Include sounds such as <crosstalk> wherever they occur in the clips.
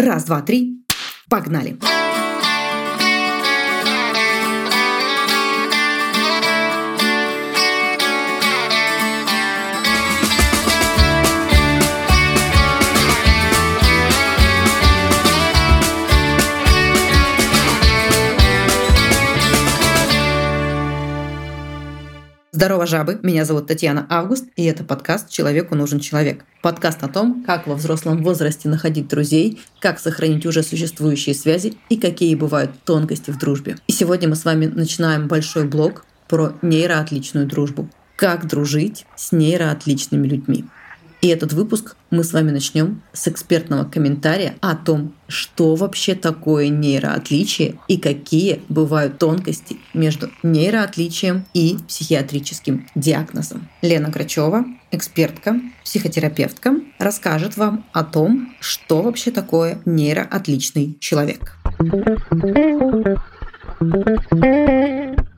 Раз, два, три. Погнали! Погнали! Здорово, жабы! Меня зовут Татьяна Август, и это подкаст «Человеку нужен человек». Подкаст о том, как во взрослом возрасте находить друзей, как сохранить уже существующие связи и какие бывают тонкости в дружбе. И сегодня мы с вами начинаем большой блог про нейроотличную дружбу. Как дружить с нейроотличными людьми. И этот выпуск мы с вами начнем с экспертного комментария о том, что вообще такое нейроотличие и какие бывают тонкости между нейроотличием и психиатрическим диагнозом. Лена Грачева, экспертка, психотерапевтка, расскажет вам о том, что вообще такое нейроотличный человек.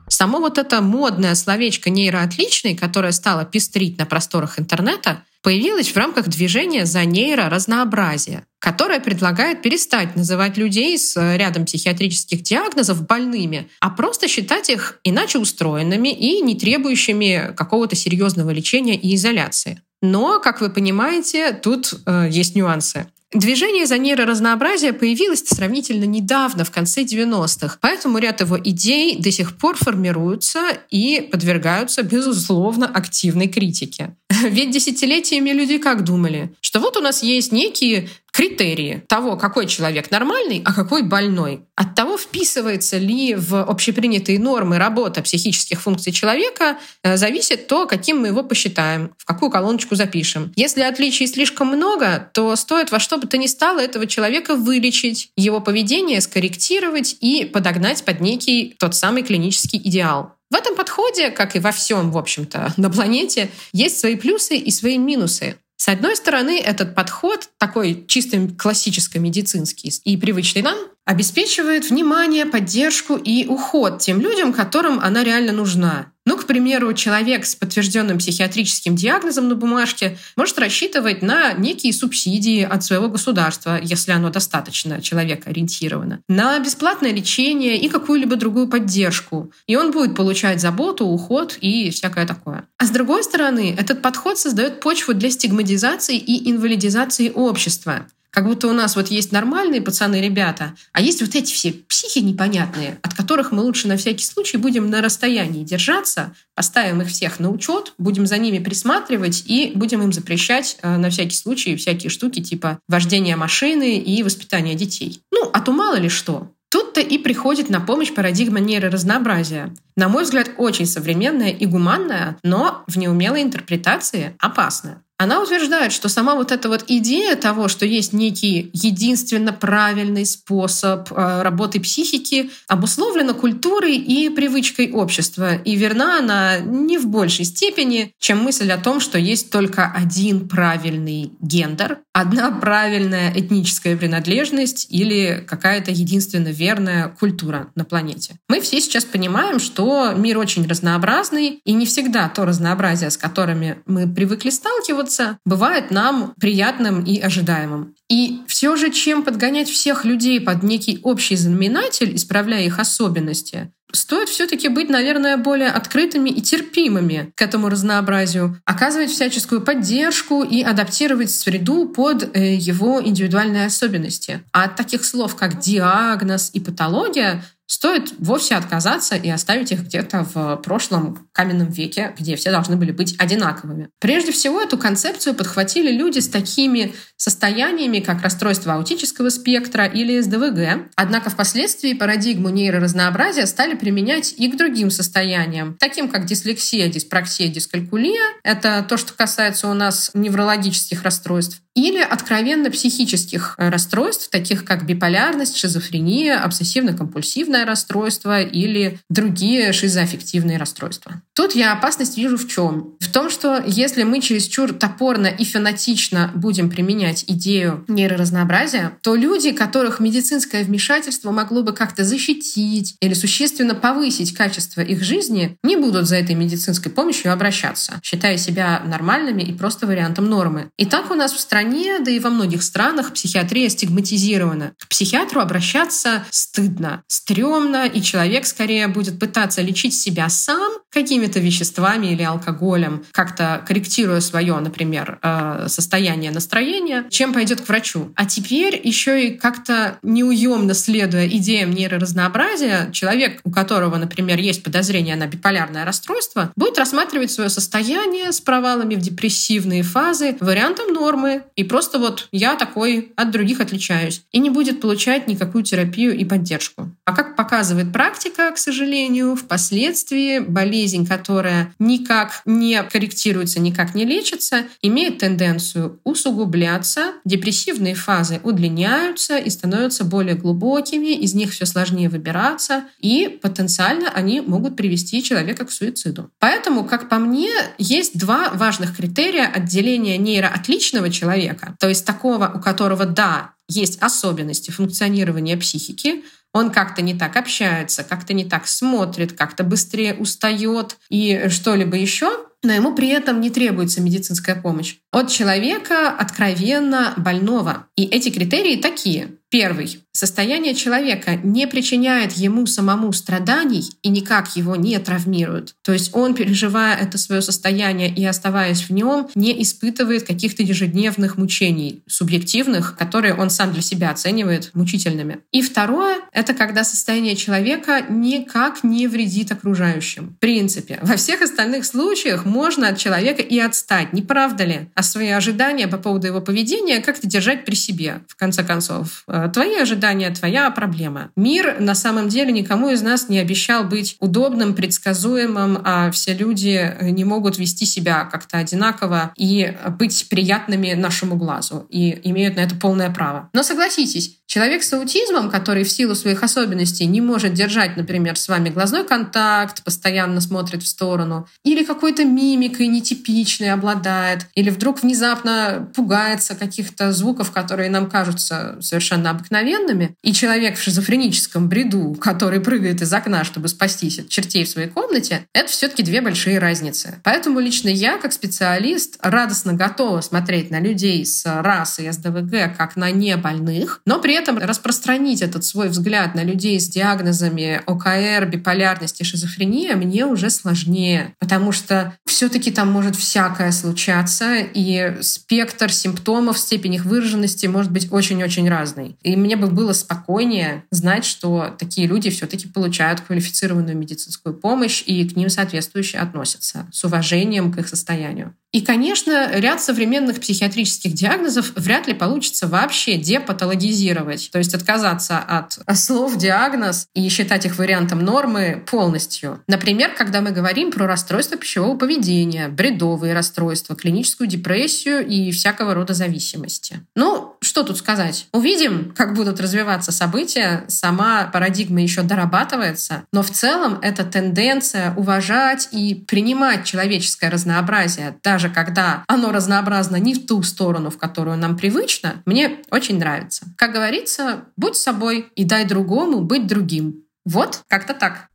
Само вот это модное словечко нейроотличный, которое стало пестрить на просторах интернета, появилось в рамках движения за нейроразнообразие, которое предлагает перестать называть людей с рядом психиатрических диагнозов больными, а просто считать их иначе устроенными и не требующими какого-то серьезного лечения и изоляции. Но, как вы понимаете, тут э, есть нюансы. Движение за нейроразнообразие появилось сравнительно недавно, в конце 90-х, поэтому ряд его идей до сих пор формируются и подвергаются, безусловно, активной критике. <laughs> Ведь десятилетиями люди как думали? Что вот у нас есть некие критерии того, какой человек нормальный, а какой больной. От того, вписывается ли в общепринятые нормы работа психических функций человека, э, зависит то, каким мы его посчитаем, в какую колоночку запишем. Если отличий слишком много, то стоит во что бы то ни стало этого человека вылечить, его поведение скорректировать и подогнать под некий тот самый клинический идеал. В этом подходе, как и во всем, в общем-то, на планете, есть свои плюсы и свои минусы. С одной стороны, этот подход, такой чисто классическо-медицинский и привычный нам, обеспечивает внимание, поддержку и уход тем людям, которым она реально нужна. Ну, к примеру, человек с подтвержденным психиатрическим диагнозом на бумажке может рассчитывать на некие субсидии от своего государства, если оно достаточно человекоориентировано, на бесплатное лечение и какую-либо другую поддержку. И он будет получать заботу, уход и всякое такое. А с другой стороны, этот подход создает почву для стигматизации и инвалидизации общества. Как будто у нас вот есть нормальные пацаны ребята, а есть вот эти все психи непонятные, от которых мы лучше на всякий случай будем на расстоянии держаться, поставим их всех на учет, будем за ними присматривать и будем им запрещать э, на всякий случай всякие штуки типа вождения машины и воспитания детей. Ну, а то мало ли что. Тут-то и приходит на помощь парадигма нейроразнообразия. На мой взгляд, очень современная и гуманная, но в неумелой интерпретации опасная. Она утверждает, что сама вот эта вот идея того, что есть некий единственно правильный способ э, работы психики, обусловлена культурой и привычкой общества. И верна она не в большей степени, чем мысль о том, что есть только один правильный гендер, одна правильная этническая принадлежность или какая-то единственно верная культура на планете. Мы все сейчас понимаем, что мир очень разнообразный, и не всегда то разнообразие, с которыми мы привыкли сталкиваться, сталкиваться, бывает нам приятным и ожидаемым. И все же, чем подгонять всех людей под некий общий знаменатель, исправляя их особенности, стоит все-таки быть, наверное, более открытыми и терпимыми к этому разнообразию, оказывать всяческую поддержку и адаптировать среду под э, его индивидуальные особенности. А от таких слов, как диагноз и патология, стоит вовсе отказаться и оставить их где-то в прошлом каменном веке, где все должны были быть одинаковыми. Прежде всего, эту концепцию подхватили люди с такими состояниями, как расстройство аутического спектра или СДВГ. Однако впоследствии парадигму нейроразнообразия стали применять и к другим состояниям, таким как дислексия, диспраксия, дискалькулия. Это то, что касается у нас неврологических расстройств или откровенно психических э, расстройств, таких как биполярность, шизофрения, обсессивно-компульсивное расстройство или другие шизоаффективные расстройства. Тут я опасность вижу в чем? В том, что если мы чересчур топорно и фанатично будем применять идею нейроразнообразия, то люди, которых медицинское вмешательство могло бы как-то защитить или существенно повысить качество их жизни, не будут за этой медицинской помощью обращаться, считая себя нормальными и просто вариантом нормы. И так у нас в стране, да и во многих странах психиатрия стигматизирована. К психиатру обращаться стыдно, стрёмно, и человек скорее будет пытаться лечить себя сам какими-то веществами или алкоголем, как-то корректируя свое, например, э, состояние настроения, чем пойдет к врачу. А теперь еще и как-то неуемно следуя идеям нейроразнообразия, человек, у которого, например, есть подозрение на биполярное расстройство, будет рассматривать свое состояние с провалами в депрессивные фазы вариантом нормы. И просто вот я такой от других отличаюсь. И не будет получать никакую терапию и поддержку. А как показывает практика, к сожалению, впоследствии болезнь, которая никак не корректируется, никак не лечится, имеет тенденцию усугубляться, депрессивные фазы удлиняются и становятся более глубокими, из них все сложнее выбираться, и потенциально они могут привести человека к суициду. Поэтому, как по мне, есть два важных критерия отделения нейроотличного человека, то есть такого, у которого, да, есть особенности функционирования психики, он как-то не так общается, как-то не так смотрит, как-то быстрее устает и что-либо еще, но ему при этом не требуется медицинская помощь. От человека откровенно больного. И эти критерии такие. Первый. Состояние человека не причиняет ему самому страданий и никак его не травмирует. То есть он, переживая это свое состояние и оставаясь в нем, не испытывает каких-то ежедневных мучений, субъективных, которые он сам для себя оценивает мучительными. И второе — это когда состояние человека никак не вредит окружающим. В принципе, во всех остальных случаях можно от человека и отстать, не правда ли? А свои ожидания по поводу его поведения как-то держать при себе, в конце концов. Э, твои ожидания твоя проблема. Мир на самом деле никому из нас не обещал быть удобным, предсказуемым, а все люди не могут вести себя как-то одинаково и быть приятными нашему глазу и имеют на это полное право. Но согласитесь, Человек с аутизмом, который в силу своих особенностей не может держать, например, с вами глазной контакт, постоянно смотрит в сторону, или какой-то мимикой нетипичной обладает, или вдруг внезапно пугается каких-то звуков, которые нам кажутся совершенно обыкновенными, и человек в шизофреническом бреду, который прыгает из окна, чтобы спастись от чертей в своей комнате, это все-таки две большие разницы. Поэтому лично я, как специалист, радостно готова смотреть на людей с расой СДВГ как на небольных, но при этом распространить этот свой взгляд на людей с диагнозами ОКР, биполярность и шизофрения мне уже сложнее, потому что все-таки там может всякое случаться, и спектр симптомов, степень их выраженности может быть очень-очень разный. И мне бы было спокойнее знать, что такие люди все-таки получают квалифицированную медицинскую помощь и к ним соответствующе относятся с уважением к их состоянию. И, конечно, ряд современных психиатрических диагнозов вряд ли получится вообще депатологизировать, то есть отказаться от слов диагноз и считать их вариантом нормы полностью. Например, когда мы говорим про расстройство пищевого поведения, бредовые расстройства, клиническую депрессию и всякого рода зависимости. Ну, что тут сказать? Увидим, как будут развиваться события. Сама парадигма еще дорабатывается, но в целом эта тенденция уважать и принимать человеческое разнообразие, даже когда оно разнообразно не в ту сторону, в которую нам привычно, мне очень нравится. Как говорится, будь собой и дай другому быть другим. Вот, как-то так.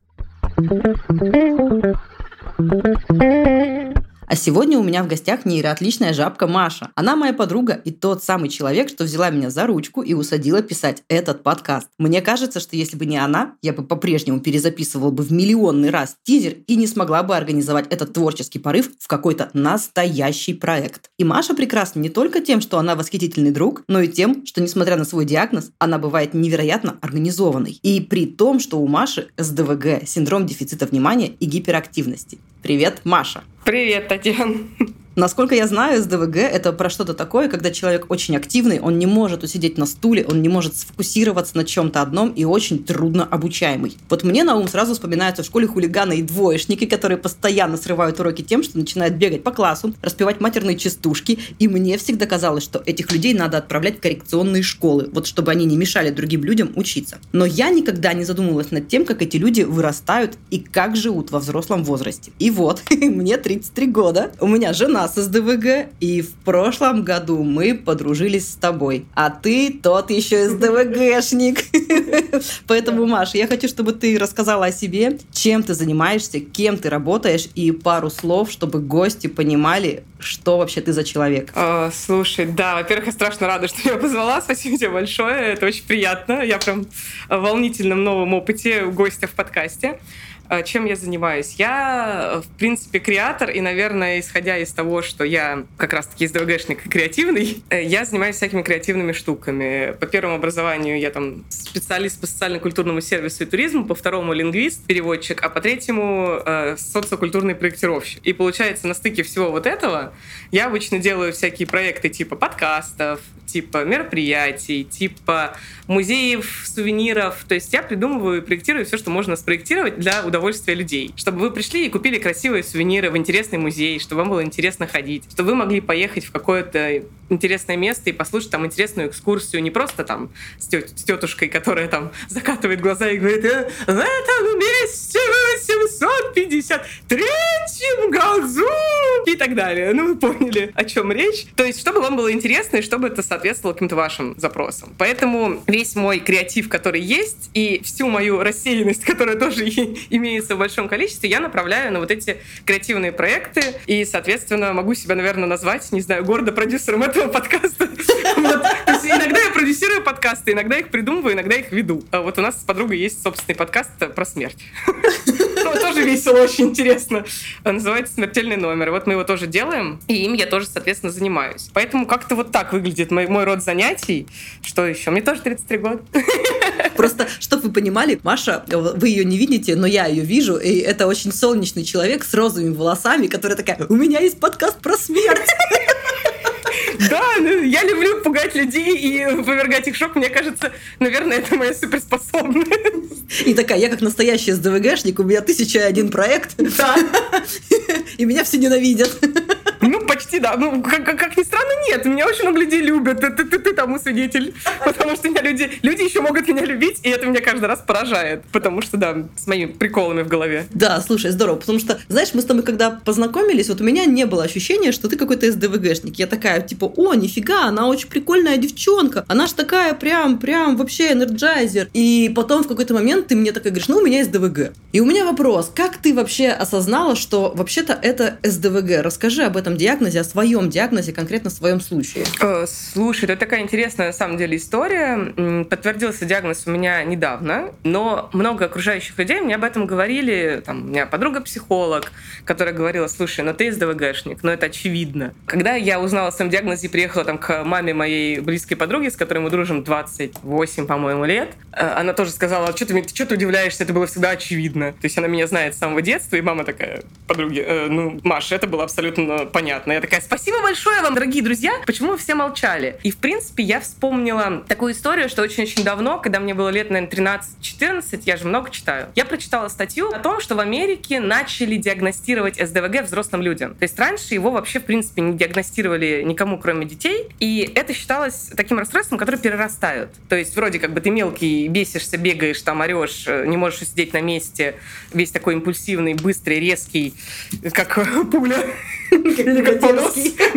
А сегодня у меня в гостях нейроотличная жабка Маша. Она моя подруга и тот самый человек, что взяла меня за ручку и усадила писать этот подкаст. Мне кажется, что если бы не она, я бы по-прежнему перезаписывала бы в миллионный раз тизер и не смогла бы организовать этот творческий порыв в какой-то настоящий проект. И Маша прекрасна не только тем, что она восхитительный друг, но и тем, что, несмотря на свой диагноз, она бывает невероятно организованной. И при том, что у Маши СДВГ – синдром дефицита внимания и гиперактивности. Привет, Маша! Привет, Татьяна. Насколько я знаю, СДВГ – это про что-то такое, когда человек очень активный, он не может усидеть на стуле, он не может сфокусироваться на чем-то одном и очень трудно обучаемый. Вот мне на ум сразу вспоминаются в школе хулиганы и двоечники, которые постоянно срывают уроки тем, что начинают бегать по классу, распевать матерные частушки, и мне всегда казалось, что этих людей надо отправлять в коррекционные школы, вот чтобы они не мешали другим людям учиться. Но я никогда не задумывалась над тем, как эти люди вырастают и как живут во взрослом возрасте. И вот, <laughs> мне 33 года, у меня жена с СДВГ, и в прошлом году мы подружились с тобой. А ты тот еще СДВГшник. <laughs> <laughs> Поэтому, Маша, я хочу, чтобы ты рассказала о себе, чем ты занимаешься, кем ты работаешь, и пару слов, чтобы гости понимали, что вообще ты за человек. О, слушай, да, во-первых, я страшно рада, что меня позвала. Спасибо тебе большое. Это очень приятно. Я прям в волнительном новом опыте гостя в подкасте. А, чем я занимаюсь? Я, в принципе, креатор, и, наверное, исходя из того, что я как раз-таки СДВГшник и креативный, э, <laughs> я занимаюсь всякими креативными штуками. По первому образованию я там специалист по социально-культурному сервису и туризму, по второму лингвист, переводчик, а по третьему э, социокультурный проектировщик. И получается, на стыке всего вот этого я обычно делаю всякие проекты типа подкастов, типа мероприятий, типа музеев, сувениров. То есть я придумываю и проектирую все, что можно спроектировать для удовольствия людей. Чтобы вы пришли и купили красивые сувениры в интересный музей, чтобы вам было интересно ходить, чтобы вы могли поехать в какое-то интересное место и послушать там интересную экскурсию, не просто там с, тет с тетушкой, которая там закатывает глаза и говорит, э, в этом месте 853 году и так далее. Ну, вы поняли, о чем речь. То есть, чтобы вам было интересно и чтобы это соответствовало каким-то вашим запросам. Поэтому весь мой креатив, который есть, и всю мою рассеянность, которая тоже имеется в большом количестве, я направляю на вот эти креативные проекты. И, соответственно, могу себя, наверное, назвать, не знаю, гордо продюсером этого подкаста. <laughs> Есть иногда я продюсирую подкасты, иногда их придумываю, иногда их веду. А вот у нас с подругой есть собственный подкаст про смерть. <laughs> Тоже весело, очень интересно. Называется «Смертельный номер». Вот мы его тоже делаем, и им я тоже, соответственно, занимаюсь. Поэтому как-то вот так выглядит мой, мой род занятий. Что еще? Мне тоже 33 года. <laughs> Просто, чтобы вы понимали, Маша, вы ее не видите, но я ее вижу, и это очень солнечный человек с розовыми волосами, которая такая, у меня есть подкаст про смерть. <laughs> Да, ну, я люблю пугать людей и повергать их шок. Мне кажется, наверное, это моя суперспособность. И такая, я как настоящий СДВГшник, у меня тысяча один проект. Да. <laughs> И меня все ненавидят. Почти, да. Ну, как, как, как ни странно, нет. Меня очень много людей любят. Ты, ты, ты, ты тому свидетель. <laughs> Потому что меня люди, люди еще могут меня любить, и это меня каждый раз поражает. Потому что, да, с моими приколами в голове. Да, слушай, здорово. Потому что, знаешь, мы с тобой когда познакомились, вот у меня не было ощущения, что ты какой-то СДВГшник. Я такая, типа, о, нифига, она очень прикольная девчонка. Она ж такая прям, прям вообще энерджайзер. И потом в какой-то момент ты мне такая говоришь, ну, у меня СДВГ. И у меня вопрос, как ты вообще осознала, что вообще-то это СДВГ? Расскажи об этом диагнозе, о своем диагнозе, конкретно в своем случае. Э, слушай, это такая интересная на самом деле история. Подтвердился диагноз у меня недавно, но много окружающих людей мне об этом говорили. Там, у меня подруга психолог, которая говорила, слушай, ну ты СДВГшник, ну это очевидно. Когда я узнала о своем диагнозе и приехала там к маме моей близкой подруги, с которой мы дружим 28, по-моему, лет, э, она тоже сказала, что ты, что ты удивляешься, это было всегда очевидно. То есть она меня знает с самого детства, и мама такая, подруги, э, ну, Маша, это было абсолютно понятно. Я такая, спасибо большое вам, дорогие друзья, почему вы все молчали? И, в принципе, я вспомнила такую историю, что очень-очень давно, когда мне было лет, наверное, 13-14, я же много читаю, я прочитала статью о том, что в Америке начали диагностировать СДВГ взрослым людям. То есть раньше его вообще, в принципе, не диагностировали никому, кроме детей, и это считалось таким расстройством, которое перерастают. То есть вроде как бы ты мелкий, бесишься, бегаешь, там орешь, не можешь сидеть на месте, весь такой импульсивный, быстрый, резкий, как <laughs> пуля. Как понос. <laughs>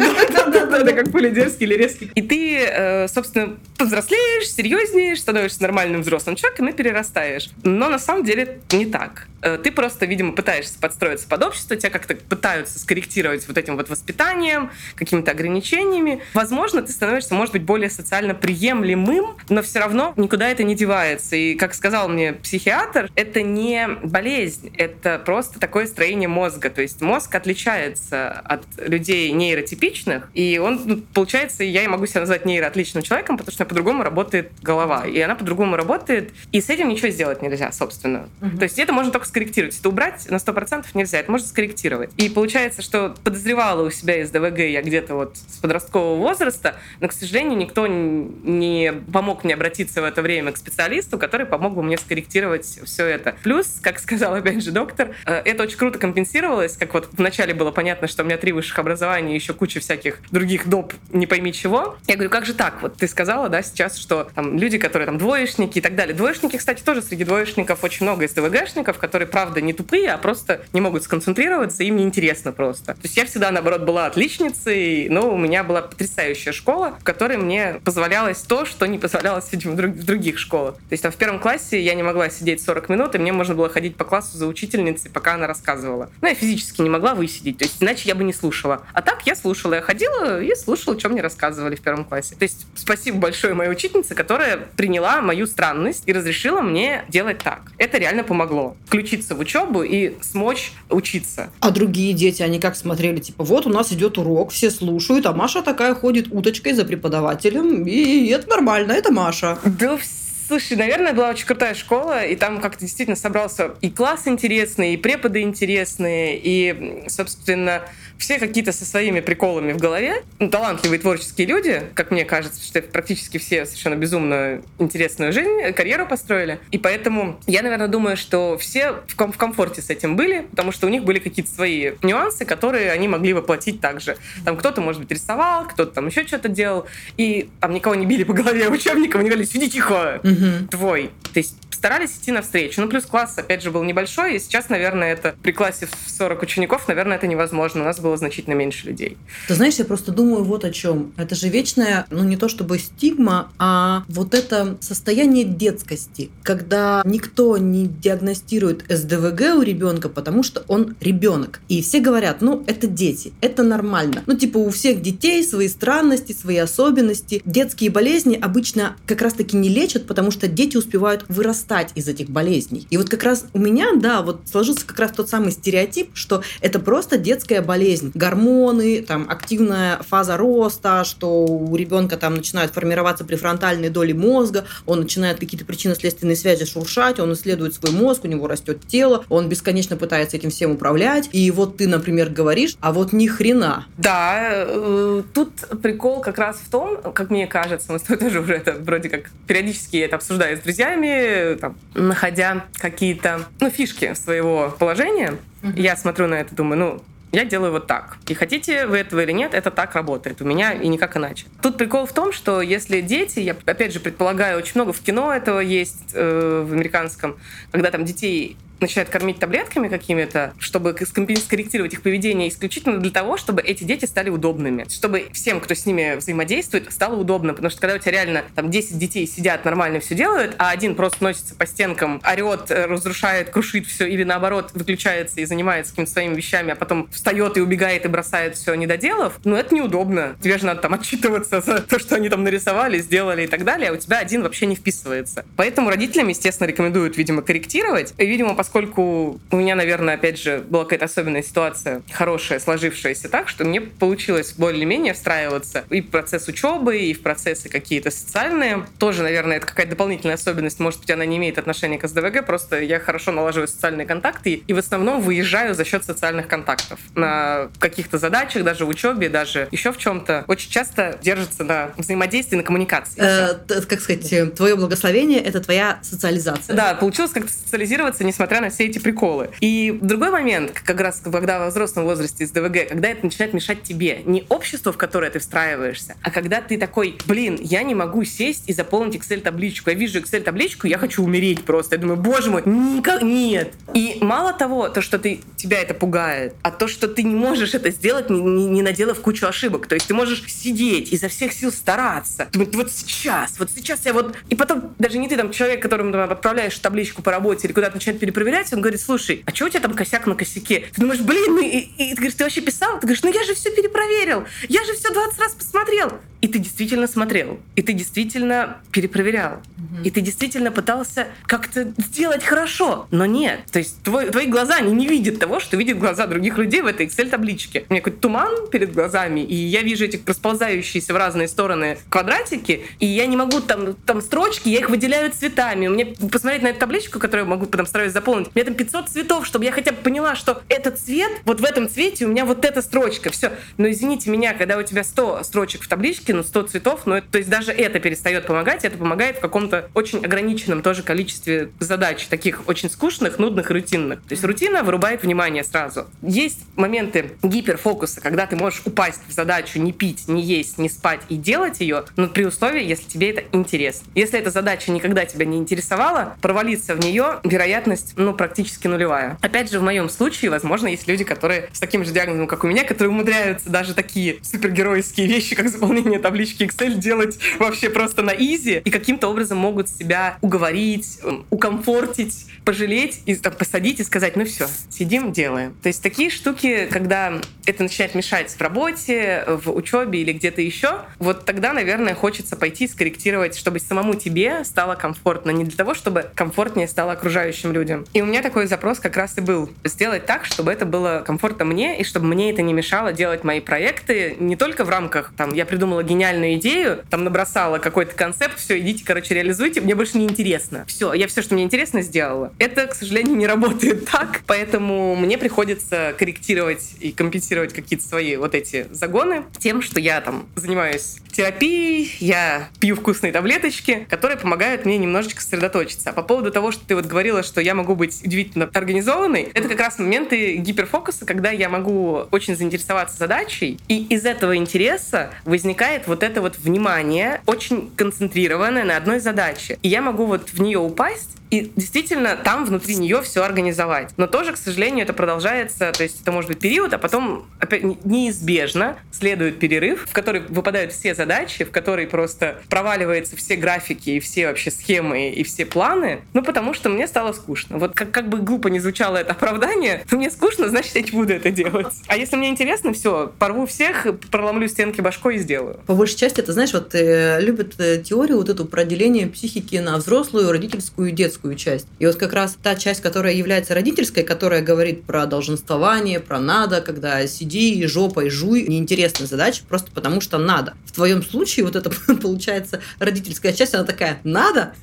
Да-да-да, как пуля дерзкий или резкий. И ты, э, собственно, повзрослеешь, серьезнеешь, становишься нормальным взрослым человеком и перерастаешь. Но на самом деле не так. Э, ты просто, видимо, пытаешься подстроиться под общество, тебя как-то пытаются скорректировать вот этим вот воспитанием, какими-то ограничениями. Возможно, ты становишься, может быть, более социально приемлемым, но все равно никуда это не девается. И, как сказал мне психиатр, это не болезнь, это просто такое строение мозга. То есть мозг отличается от людей нейротипичных, и он, ну, получается, я и могу себя назвать нейроотличным человеком, потому что по-другому работает голова, и она по-другому работает, и с этим ничего сделать нельзя, собственно. Угу. То есть это можно только скорректировать. Это убрать на 100% нельзя, это можно скорректировать. И получается, что подозревала у себя из ДВГ я где-то вот с подросткового возраста, но, к сожалению, никто не помог мне обратиться в это время к специалисту, который помог бы мне скорректировать все это. Плюс, как сказал опять же доктор, э, это очень круто компенсировалось, как вот вначале было понятно, что у меня три высших образования и еще куча всяких других доп, не пойми чего. Я говорю, как же так? Вот ты сказала, да, сейчас, что там люди, которые там двоечники и так далее. Двоечники, кстати, тоже среди двоечников очень много из ДВГшников, которые, правда, не тупые, а просто не могут сконцентрироваться, им неинтересно просто. То есть я всегда, наоборот, была отличницей, но у меня была потрясающая школа, в которой мне позволялось то, что не позволялось, видимо, в других школах. То есть там в первом классе я не могла сидеть 40 минут, и мне можно было ходить по классу за учительницей, пока она рассказывала. Ну, я физически не могла высидеть, то есть иначе я бы не слушала. А так я слушала, я ходила и слушала, что мне рассказывали в первом классе. То есть спасибо большое моей учительнице, которая приняла мою странность и разрешила мне делать так. Это реально помогло. Включиться в учебу и смочь учиться. А другие дети, они как смотрели? Типа, вот у нас идет урок, все слушают, а Маша такая ходит уточкой за преподавателем, и это нормально, это Маша. Да все Слушай, наверное, была очень крутая школа, и там как-то действительно собрался и класс интересный, и преподы интересные, и, собственно, все какие-то со своими приколами в голове. Ну, талантливые творческие люди, как мне кажется, что практически все совершенно безумно интересную жизнь, карьеру построили. И поэтому я, наверное, думаю, что все в, ком- в комфорте с этим были, потому что у них были какие-то свои нюансы, которые они могли воплотить также. Там кто-то, может быть, рисовал, кто-то там еще что-то делал, и там никого не били по голове учебником, они говорили, сиди тихо, угу. твой. То есть старались идти навстречу. Ну, плюс класс, опять же, был небольшой, и сейчас, наверное, это при классе в 40 учеников, наверное, это невозможно. У нас было значительно меньше людей. Ты знаешь, я просто думаю вот о чем. Это же вечная, ну, не то чтобы стигма, а вот это состояние детскости, когда никто не диагностирует СДВГ у ребенка, потому что он ребенок. И все говорят, ну, это дети, это нормально. Ну, типа, у всех детей свои странности, свои особенности. Детские болезни обычно как раз-таки не лечат, потому что дети успевают вырастать вырастать из этих болезней. И вот как раз у меня, да, вот сложился как раз тот самый стереотип, что это просто детская болезнь. Гормоны, там, активная фаза роста, что у ребенка там начинают формироваться префронтальные доли мозга, он начинает какие-то причинно-следственные связи шуршать, он исследует свой мозг, у него растет тело, он бесконечно пытается этим всем управлять. И вот ты, например, говоришь, а вот ни хрена. Да, э, тут прикол как раз в том, как мне кажется, мы с тобой тоже уже это вроде как периодически это обсуждаю с друзьями, там, находя какие-то ну, фишки своего положения, mm-hmm. я смотрю на это, думаю, ну, я делаю вот так. И хотите вы этого или нет, это так работает. У меня и никак иначе. Тут прикол в том, что если дети, я опять же предполагаю, очень много в кино этого есть, э, в американском, когда там детей начинают кормить таблетками какими-то, чтобы скорректировать их поведение исключительно для того, чтобы эти дети стали удобными. Чтобы всем, кто с ними взаимодействует, стало удобно. Потому что когда у тебя реально там 10 детей сидят, нормально все делают, а один просто носится по стенкам, орет, э, разрушает, крушит все, или наоборот выключается и занимается какими-то своими вещами, а потом встает и убегает и бросает все недоделав, ну это неудобно. Тебе же надо там отчитываться за то, что они там нарисовали, сделали и так далее, а у тебя один вообще не вписывается. Поэтому родителям, естественно, рекомендуют, видимо, корректировать. И, видимо, поскольку поскольку у меня, наверное, опять же, была какая-то особенная ситуация, хорошая, сложившаяся так, что мне получилось более-менее встраиваться и в процесс учебы, и в процессы какие-то социальные. Тоже, наверное, это какая-то дополнительная особенность. Может быть, она не имеет отношения к СДВГ, просто я хорошо налаживаю социальные контакты и в основном выезжаю за счет социальных контактов. На каких-то задачах, даже в учебе, даже еще в чем-то. Очень часто держится на взаимодействии, на коммуникации. Э, как сказать, твое благословение — это твоя социализация. Да, получилось как-то социализироваться, несмотря на все эти приколы. И другой момент, как раз когда во взрослом возрасте из ДВГ, когда это начинает мешать тебе, не общество, в которое ты встраиваешься, а когда ты такой, блин, я не могу сесть и заполнить Excel-табличку. Я вижу Excel-табличку, я хочу умереть просто. Я думаю, боже мой, никак нет. И мало того, то, что ты, тебя это пугает, а то, что ты не можешь это сделать, не, не, не наделав кучу ошибок. То есть ты можешь сидеть изо всех сил стараться. Думать, вот сейчас, вот сейчас я вот... И потом даже не ты там человек, которому там, отправляешь табличку по работе или куда-то начинает перепроверять, проверять, он говорит, слушай, а что у тебя там косяк на косяке? Ты думаешь, блин, ну и, и, и ты говоришь, ты вообще писал? Ты говоришь, ну я же все перепроверил, я же все 20 раз посмотрел. И ты действительно смотрел, и ты действительно перепроверял, угу. и ты действительно пытался как-то сделать хорошо, но нет. То есть твой, твои глаза, они не видят того, что видят глаза других людей в этой Excel-табличке. У меня какой-то туман перед глазами, и я вижу этих расползающиеся в разные стороны квадратики, и я не могу там, там строчки, я их выделяю цветами. Мне посмотреть на эту табличку, которую я могу потом стараюсь заполнить, у меня там 500 цветов, чтобы я хотя бы поняла, что этот цвет, вот в этом цвете у меня вот эта строчка, все. Но извините меня, когда у тебя 100 строчек в табличке, ну 100 цветов, но это, то есть даже это перестает помогать, это помогает в каком-то очень ограниченном тоже количестве задач, таких очень скучных, нудных рутинных. То есть рутина вырубает внимание сразу. Есть моменты гиперфокуса, когда ты можешь упасть в задачу не пить, не есть, не спать и делать ее, но при условии, если тебе это интересно. Если эта задача никогда тебя не интересовала, провалиться в нее вероятность, ну, практически нулевая. Опять же, в моем случае, возможно, есть люди, которые с таким же диагнозом, как у меня, которые умудряются даже такие супергеройские вещи, как заполнение таблички Excel, делать вообще просто на изи и каким-то образом могут себя уговорить, укомфортить, пожалеть и там, посадить и сказать, ну все, сидим, делаем. То есть такие штуки, когда это начинает мешать в работе, в учебе или где-то еще, вот тогда, наверное, хочется пойти скорректировать, чтобы самому тебе стало комфортно, не для того, чтобы комфортнее стало окружающим людям. И у меня такой запрос как раз и был сделать так, чтобы это было комфортно мне, и чтобы мне это не мешало делать мои проекты не только в рамках, там, я придумала гениальную идею, там, набросала какой-то концепт, все, идите, короче, реализуйте, мне больше не интересно. Все, я все, что мне интересно, сделала. Это, к сожалению, не работает <laughs> так, поэтому мне приходится корректировать и компенсировать какие-то свои вот эти загоны тем, что я там занимаюсь терапией, я пью вкусные таблеточки, которые помогают мне немножечко сосредоточиться. А по поводу того, что ты вот говорила, что я могу быть удивительно организованной, это как раз моменты гиперфокуса, когда я могу очень заинтересоваться задачей, и из этого интереса возникает вот это вот внимание, очень концентрированное на одной задаче. И я могу вот в нее упасть, и действительно там внутри нее все организовать. Но тоже, к сожалению, это продолжается, то есть это может быть период, а потом опять, неизбежно следует перерыв, в который выпадают все задачи, в который просто проваливаются все графики и все вообще схемы и все планы, ну потому что мне стало скучно. Вот как, как бы глупо не звучало это оправдание, но мне скучно, значит, я не буду это делать. А если мне интересно, все, порву всех, проломлю стенки башкой и сделаю. По большей части, это знаешь, вот э, любят э, теорию вот эту про деление психики на взрослую, родительскую и детскую родительскую часть. И вот как раз та часть, которая является родительской, которая говорит про долженствование, про надо, когда сиди и жопой жуй, неинтересная задача, просто потому что надо. В твоем случае вот это <laughs> получается родительская часть, она такая, надо? <laughs>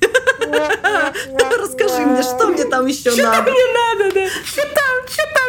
Расскажи мне, что мне там еще надо? Что мне надо, да? Там, что там, что там?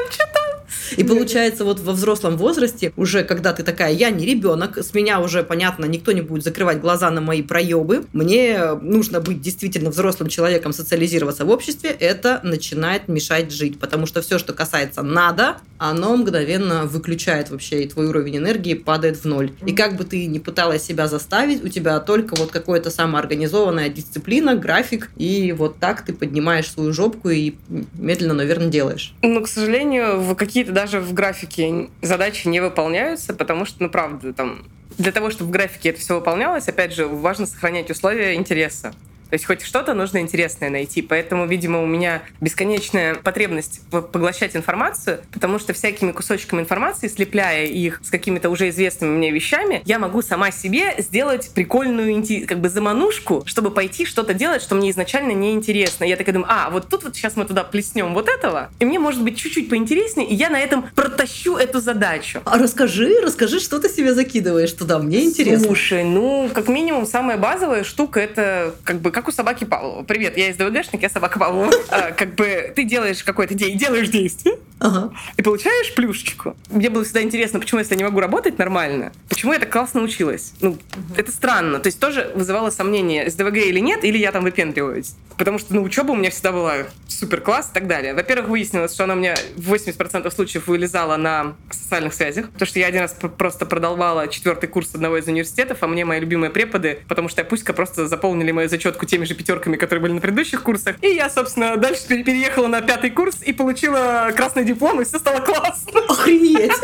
И получается, вот во взрослом возрасте, уже когда ты такая, я не ребенок, с меня уже, понятно, никто не будет закрывать глаза на мои проебы, мне нужно быть действительно взрослым человеком, социализироваться в обществе, это начинает мешать жить, потому что все, что касается надо, оно мгновенно выключает вообще, и твой уровень энергии падает в ноль. И как бы ты ни пыталась себя заставить, у тебя только вот какая-то самоорганизованная дисциплина, график, и вот так ты поднимаешь свою жопку и медленно, наверное, делаешь. Ну, к сожалению, в какие-то даже в графике задачи не выполняются, потому что, ну, правда, там, для того, чтобы в графике это все выполнялось, опять же, важно сохранять условия интереса. То есть хоть что-то нужно интересное найти. Поэтому, видимо, у меня бесконечная потребность поглощать информацию, потому что всякими кусочками информации, слепляя их с какими-то уже известными мне вещами, я могу сама себе сделать прикольную как бы заманушку, чтобы пойти что-то делать, что мне изначально не интересно. Я такая думаю, а, вот тут вот сейчас мы туда плеснем вот этого, и мне может быть чуть-чуть поинтереснее, и я на этом протащу эту задачу. А расскажи, расскажи, что ты себе закидываешь туда, мне интересно. Слушай, ну, как минимум, самая базовая штука — это как бы как у собаки Павлова. Привет, я из ДВГшник, я собака Павлова. А, как бы ты делаешь какое-то действие, делаешь действие, ага. и получаешь плюшечку. Мне было всегда интересно, почему, я не могу работать нормально, почему я так классно училась? Ну, угу. это странно. То есть тоже вызывало сомнение, с ДВГ или нет, или я там выпендриваюсь. Потому что, ну, учеба у меня всегда была супер класс и так далее. Во-первых, выяснилось, что она у меня в 80% случаев вылезала на социальных связях, потому что я один раз просто продолбала четвертый курс одного из университетов, а мне мои любимые преподы, потому что я пуська просто заполнили мою зачетку теми же пятерками, которые были на предыдущих курсах. И я, собственно, дальше переехала на пятый курс и получила красный диплом, и все стало классно. Охренеть! <laughs>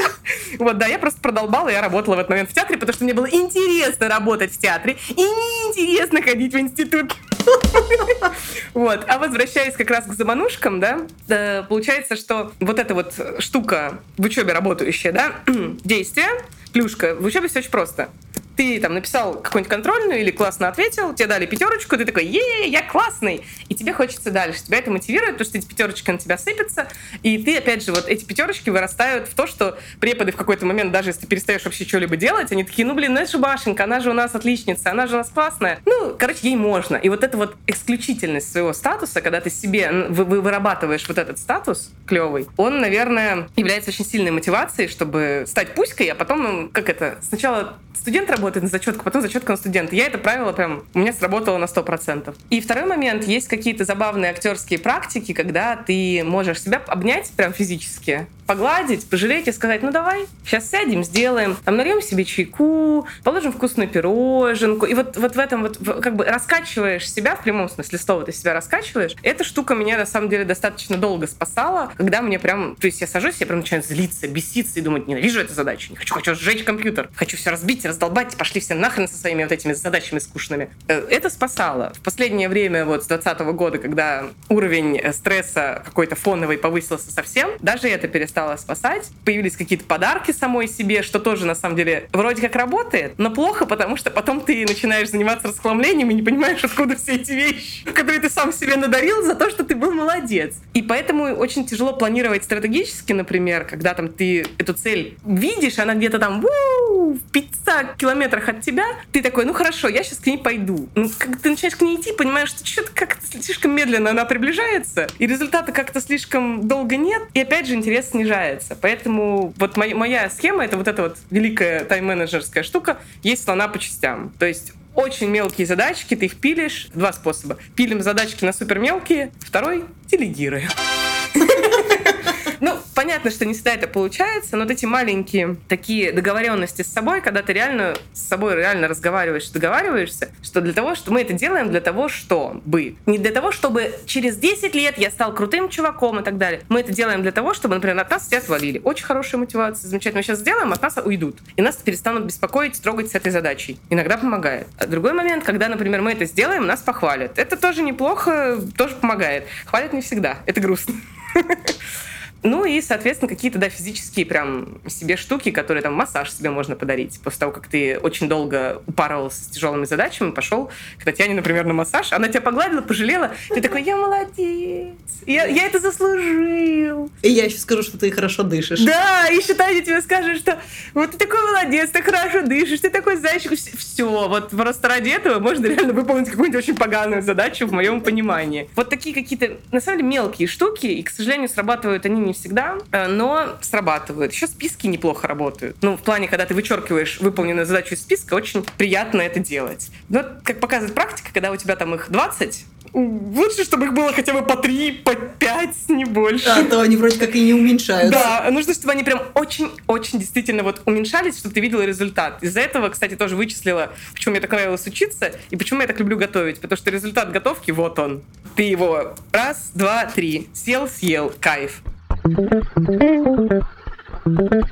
Вот, да, я просто продолбала, я работала в этот момент в театре, потому что мне было интересно работать в театре и неинтересно ходить в институт. <laughs> Вот. А возвращаясь как раз к заманушкам, да, э, получается, что вот эта вот штука в учебе работающая, да, <clears throat> действие, плюшка, в учебе все очень просто ты там написал какую-нибудь контрольную или классно ответил, тебе дали пятерочку, ты такой, е я классный, и тебе хочется дальше. Тебя это мотивирует, потому что эти пятерочки на тебя сыпятся, и ты, опять же, вот эти пятерочки вырастают в то, что преподы в какой-то момент, даже если ты перестаешь вообще что-либо делать, они такие, ну, блин, ну это же Башенька, она же у нас отличница, она же у нас классная. Ну, короче, ей можно. И вот эта вот исключительность своего статуса, когда ты себе вы, вы вырабатываешь вот этот статус клевый, он, наверное, является очень сильной мотивацией, чтобы стать пуськой, а потом, как это, сначала студент работает на зачетку, потом зачетка на студента. Я это правило прям у меня сработало на 100%. И второй момент, есть какие-то забавные актерские практики, когда ты можешь себя обнять прям физически, погладить, пожалеть и сказать, ну давай, сейчас сядем, сделаем, там нальем себе чайку, положим вкусную пироженку. И вот, вот в этом вот как бы раскачиваешь себя, в прямом смысле слова ты себя раскачиваешь. Эта штука меня на самом деле достаточно долго спасала, когда мне прям, то есть я сажусь, я прям начинаю злиться, беситься и думать, ненавижу эту задачу, не хочу, хочу сжечь компьютер, хочу все разбить, раздолбать, пошли все нахрен со своими вот этими задачами скучными. Э, это спасало. В последнее время, вот с 2020 года, когда уровень э, стресса какой-то фоновый повысился совсем, даже это перестало спасать. Появились какие-то подарки самой себе, что тоже на самом деле вроде как работает, но плохо, потому что потом ты начинаешь заниматься расхламлением и не понимаешь, откуда все эти вещи, которые ты сам себе надарил за то, что ты был молодец. И поэтому очень тяжело планировать стратегически, например, когда там ты эту цель видишь, она где-то там в 500 километрах от тебя, ты такой, ну хорошо, я сейчас к ней пойду. Ну, как ты начинаешь к ней идти, понимаешь, что что-то как-то слишком медленно она приближается, и результата как-то слишком долго нет, и опять же интерес снижается. Поэтому вот моя, моя схема — это вот эта вот великая тайм-менеджерская штука, есть слона по частям. То есть очень мелкие задачки, ты их пилишь. Два способа. Пилим задачки на супер мелкие. Второй — делегируем. Ну, понятно, что не всегда это получается, но вот эти маленькие такие договоренности с собой, когда ты реально с собой реально разговариваешь, договариваешься, что для того, что мы это делаем для того, чтобы. Не для того, чтобы через 10 лет я стал крутым чуваком и так далее. Мы это делаем для того, чтобы, например, от нас все отвалили. Очень хорошая мотивация, замечательно. Мы сейчас сделаем, от нас уйдут. И нас перестанут беспокоить, трогать с этой задачей. Иногда помогает. А другой момент, когда, например, мы это сделаем, нас похвалят. Это тоже неплохо, тоже помогает. Хвалят не всегда. Это грустно. <laughs> Ну и, соответственно, какие-то, да, физические прям себе штуки, которые там массаж себе можно подарить. После того, как ты очень долго упарывался с тяжелыми задачами, пошел к Татьяне, например, на массаж, она тебя погладила, пожалела, ты такой, я молодец, я, я это заслужил. И я еще скажу, что ты хорошо дышишь. Да, и еще Таня тебе скажет, что вот ты такой молодец, ты хорошо дышишь, ты такой зайчик, все, вот просто ради этого можно реально выполнить какую-нибудь очень поганую задачу в моем понимании. Вот такие какие-то, на самом деле, мелкие штуки, и, к сожалению, срабатывают они не всегда, э, но срабатывают. Еще списки неплохо работают. Ну, в плане, когда ты вычеркиваешь выполненную задачу из списка, очень приятно это делать. Но, как показывает практика, когда у тебя там их 20, лучше, чтобы их было хотя бы по 3, по 5, не больше. А то они вроде как и не уменьшаются. Да, нужно, чтобы они прям очень-очень действительно вот уменьшались, чтобы ты видела результат. Из-за этого, кстати, тоже вычислила, почему мне так нравилось учиться и почему я так люблю готовить. Потому что результат готовки, вот он. Ты его раз, два, три. Сел, съел, кайф. Thank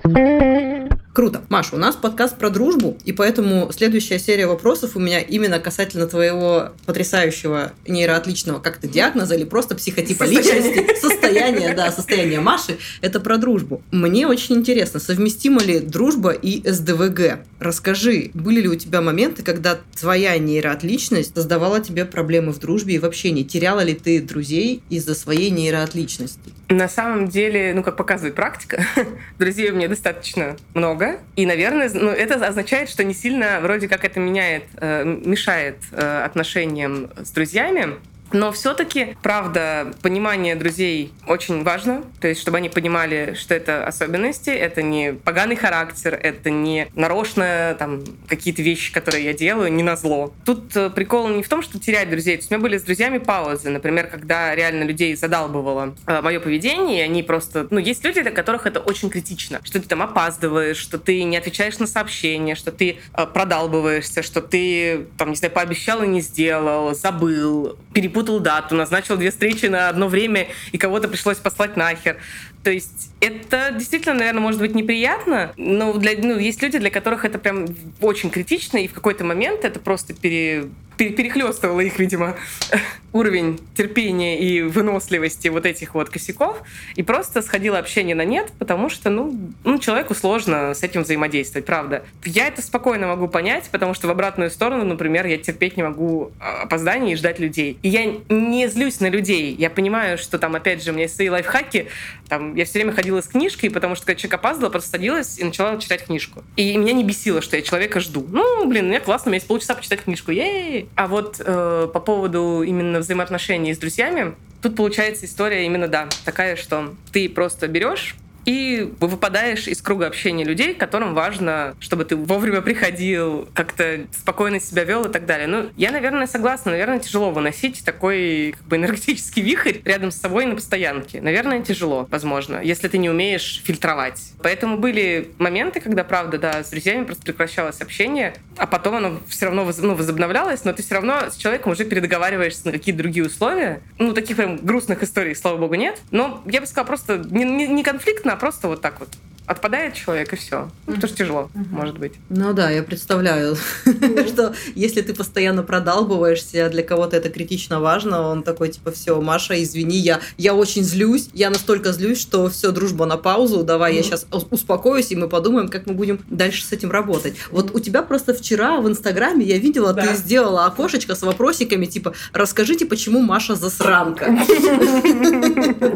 you. Круто. Маша, у нас подкаст про дружбу, и поэтому следующая серия вопросов у меня именно касательно твоего потрясающего нейроотличного как-то диагноза или просто психотипа личности. Состояние, да, состояние Маши. Это про дружбу. Мне очень интересно, совместима ли дружба и СДВГ? Расскажи, были ли у тебя моменты, когда твоя нейроотличность создавала тебе проблемы в дружбе и в общении? Теряла ли ты друзей из-за своей нейроотличности? На самом деле, ну, как показывает практика, <laughs> друзей у меня достаточно много. И, наверное, ну, это означает, что не сильно вроде как это меняет, э, мешает э, отношениям с друзьями. Но все-таки, правда, понимание друзей очень важно. То есть, чтобы они понимали, что это особенности, это не поганый характер, это не нарочно там какие-то вещи, которые я делаю, не на зло. Тут э, прикол не в том, что терять друзей. То есть, у меня были с друзьями паузы. Например, когда реально людей задалбывало э, мое поведение, и они просто... Ну, есть люди, для которых это очень критично. Что ты там опаздываешь, что ты не отвечаешь на сообщения, что ты э, продалбываешься, что ты, там, не знаю, пообещал и не сделал, забыл, перепутал перепутал дату, назначил две встречи на одно время, и кого-то пришлось послать нахер. То есть это действительно, наверное, может быть неприятно, но для, ну, есть люди, для которых это прям очень критично, и в какой-то момент это просто пере, перехлестывало их, видимо, <laughs> уровень терпения и выносливости вот этих вот косяков, и просто сходило общение на нет, потому что, ну, ну, человеку сложно с этим взаимодействовать, правда. Я это спокойно могу понять, потому что в обратную сторону, например, я терпеть не могу а, опозданий и ждать людей. И я не злюсь на людей. Я понимаю, что там, опять же, у меня есть свои лайфхаки. Там, я все время ходила с книжкой, потому что когда человек опаздывал, просто садилась и начала читать книжку. И меня не бесило, что я человека жду. Ну, блин, мне классно, у меня есть полчаса почитать книжку. Ей! А вот э, по поводу именно взаимоотношений с друзьями, тут получается история именно, да, такая, что ты просто берешь и выпадаешь из круга общения людей, которым важно, чтобы ты вовремя приходил, как-то спокойно себя вел и так далее. Ну, я, наверное, согласна. Наверное, тяжело выносить такой как бы, энергетический вихрь рядом с собой на постоянке. Наверное, тяжело, возможно, если ты не умеешь фильтровать. Поэтому были моменты, когда, правда, да, с друзьями просто прекращалось общение, а потом оно все равно ну, возобновлялось, но ты все равно с человеком уже передоговариваешься на какие-то другие условия. Ну, таких прям грустных историй, слава богу, нет. Но я бы сказала, просто не, не, не конфликтно, просто вот так вот отпадает человек и все. Ну, потому что тяжело, может быть. Ну да, я представляю, <laughs> что если ты постоянно продалбываешься, для кого-то это критично важно, он такой типа, все, Маша, извини, я, я очень злюсь, я настолько злюсь, что все, дружба на паузу, давай я сейчас успокоюсь, и мы подумаем, как мы будем дальше с этим работать. Вот у тебя просто вчера в Инстаграме я видела, ты сделала окошечко с вопросиками, типа, расскажите, почему Маша засранка. <laughs>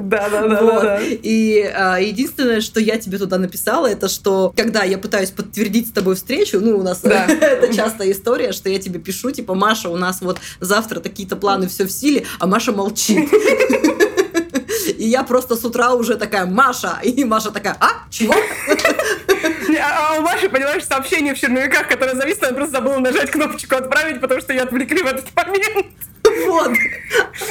Да, да, да. И а, единственное, что я тебе туда написала, это что, когда я пытаюсь подтвердить с тобой встречу, ну, у нас да. <laughs> это частая история, что я тебе пишу, типа, Маша, у нас вот завтра такие-то планы, все в силе, а Маша молчит. И я просто с утра уже такая, Маша, и Маша такая, а, чего? А, а у Маши, понимаешь, сообщение в черновиках, которое зависло, я просто забыла нажать кнопочку «Отправить», потому что ее отвлекли в этот момент. Вот.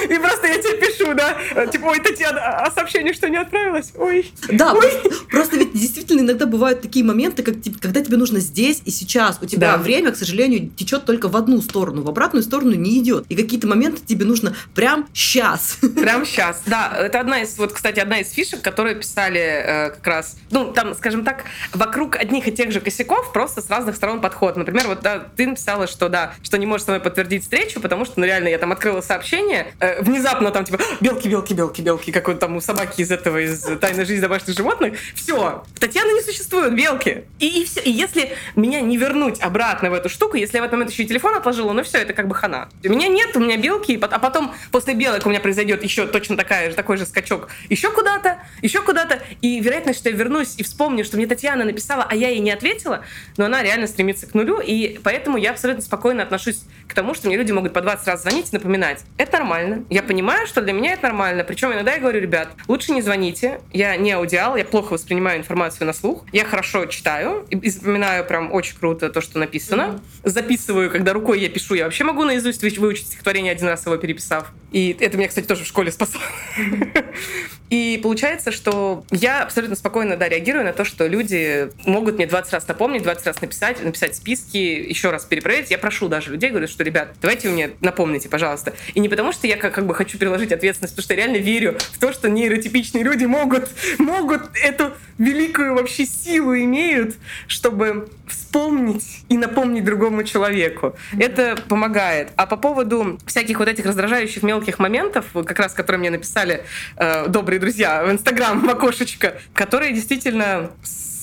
И просто я тебе пишу, да, типа, ой, Татьяна, а, а сообщение что, не отправилось? Ой. Да, ой. Просто, ведь действительно иногда бывают такие моменты, как, типа, когда тебе нужно здесь и сейчас. У тебя да. время, к сожалению, течет только в одну сторону, в обратную сторону не идет. И какие-то моменты тебе нужно прям сейчас. Прям сейчас, да. Это одна из, вот, кстати, одна из фишек, которые писали э, как раз, ну, там, скажем так, вокруг одних и тех же косяков, просто с разных сторон подход. Например, вот да, ты написала, что да, что не можешь со мной подтвердить встречу, потому что, ну, реально, я там открыла сообщение, э, внезапно там, типа, белки, белки, белки, белки, как вот там у собаки из этого, из «Тайной жизни домашних животных». Все, Татьяна не существует, белки. И, и все. И если меня не вернуть обратно в эту штуку, если я в этот момент еще и телефон отложила, ну все, это как бы хана. У меня нет, у меня белки, а потом после белок у меня произойдет еще точно такая же, такой же скачок еще куда-то, еще куда-то, и вероятность, что я вернусь и вспомню, что мне Татьяна написала, а я ей не ответила, но она реально стремится к нулю, и поэтому я абсолютно спокойно отношусь к тому, что мне люди могут по 20 раз звонить и напоминать. Это нормально. Я понимаю, что для меня это нормально. Причем иногда я говорю, ребят, лучше не звоните. Я не аудиал, я плохо воспринимаю информацию на слух. Я хорошо читаю и запоминаю прям очень круто то, что написано. Mm-hmm. Записываю, когда рукой я пишу. Я вообще могу наизусть выучить стихотворение один раз его переписав. И это меня, кстати, тоже в школе спасало. <laughs> И получается, что я абсолютно спокойно да, реагирую на то, что люди могут мне 20 раз напомнить, 20 раз написать, написать списки, еще раз перепроверить. Я прошу даже людей, говорю, что, ребят, давайте мне напомните, пожалуйста. И не потому, что я как, как бы хочу переложить ответственность, потому что я реально верю в то, что нейротипичные люди могут, могут эту великую вообще силу имеют, чтобы вспомнить и напомнить другому человеку. Это помогает. А по поводу всяких вот этих раздражающих мелких моментов, как раз которые мне написали э, добрые друзья в Инстаграм, в окошечко, которые действительно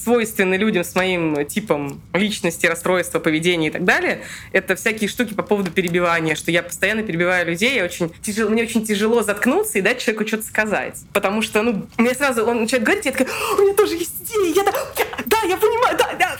свойственны людям с моим типом личности, расстройства, поведения и так далее, это всякие штуки по поводу перебивания, что я постоянно перебиваю людей, я очень тяжело, мне очень тяжело заткнуться и дать человеку что-то сказать. Потому что, ну, мне сразу, он начинает говорить, я такая, у меня тоже есть идея, я, да, да, я понимаю, да, да.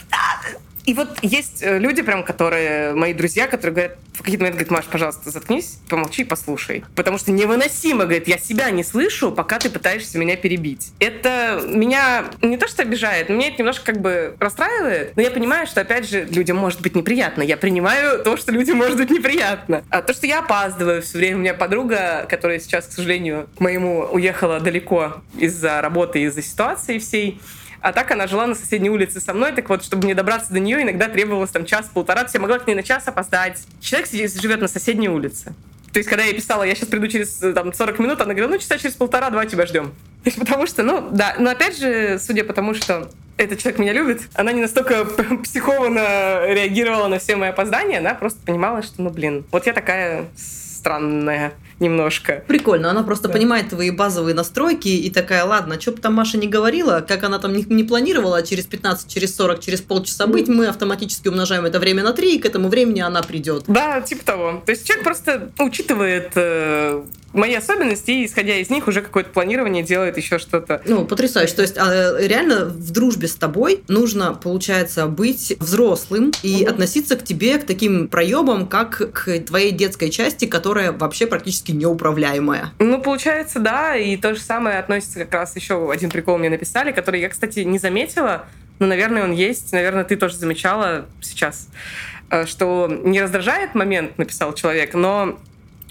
И вот есть э, люди, прям, которые, мои друзья, которые говорят, в какие-то моменты говорят, Маш, пожалуйста, заткнись, помолчи и послушай. Потому что невыносимо, говорит, я себя не слышу, пока ты пытаешься меня перебить. Это меня не то, что обижает, меня это немножко как бы расстраивает, но я понимаю, что, опять же, людям может быть неприятно. Я принимаю то, что людям может быть неприятно. А то, что я опаздываю все время. У меня подруга, которая сейчас, к сожалению, к моему уехала далеко из-за работы, из-за ситуации всей, а так она жила на соседней улице со мной, так вот, чтобы мне добраться до нее, иногда требовалось там час-полтора, то есть я могла к ней на час опоздать. Человек живет на соседней улице. То есть, когда я писала, я сейчас приду через там, 40 минут, она говорила, ну, часа через полтора-два тебя ждем. <laughs> Потому что, ну, да, но опять же, судя по тому, что этот человек меня любит, она не настолько <laughs> психованно реагировала на все мои опоздания, она просто понимала, что, ну, блин, вот я такая странная немножко. Прикольно, она просто да. понимает твои базовые настройки и такая, ладно, что бы там Маша не говорила, как она там не, не планировала через 15, через 40, через полчаса быть, мы автоматически умножаем это время на 3, и к этому времени она придет. Да, типа того. То есть человек просто учитывает э, мои особенности, и исходя из них уже какое-то планирование делает еще что-то. Ну, потрясающе. То есть а, реально в дружбе с тобой нужно, получается, быть взрослым и угу. относиться к тебе, к таким проебам, как к твоей детской части, которая вообще практически неуправляемая. Ну, получается, да, и то же самое относится как раз еще один прикол мне написали, который я, кстати, не заметила, но, наверное, он есть, наверное, ты тоже замечала сейчас, э, что не раздражает момент, написал человек, но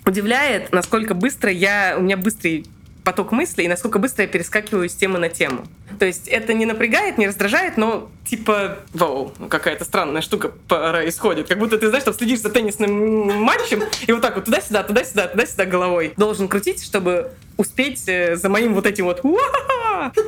удивляет, насколько быстро я, у меня быстрый поток мыслей и насколько быстро я перескакиваю с темы на тему. То есть это не напрягает, не раздражает, но типа, вау, какая-то странная штука происходит. Как будто ты, знаешь, там следишь за теннисным матчем и вот так вот туда-сюда, туда-сюда, туда-сюда головой должен крутить, чтобы успеть э, за моим вот этим вот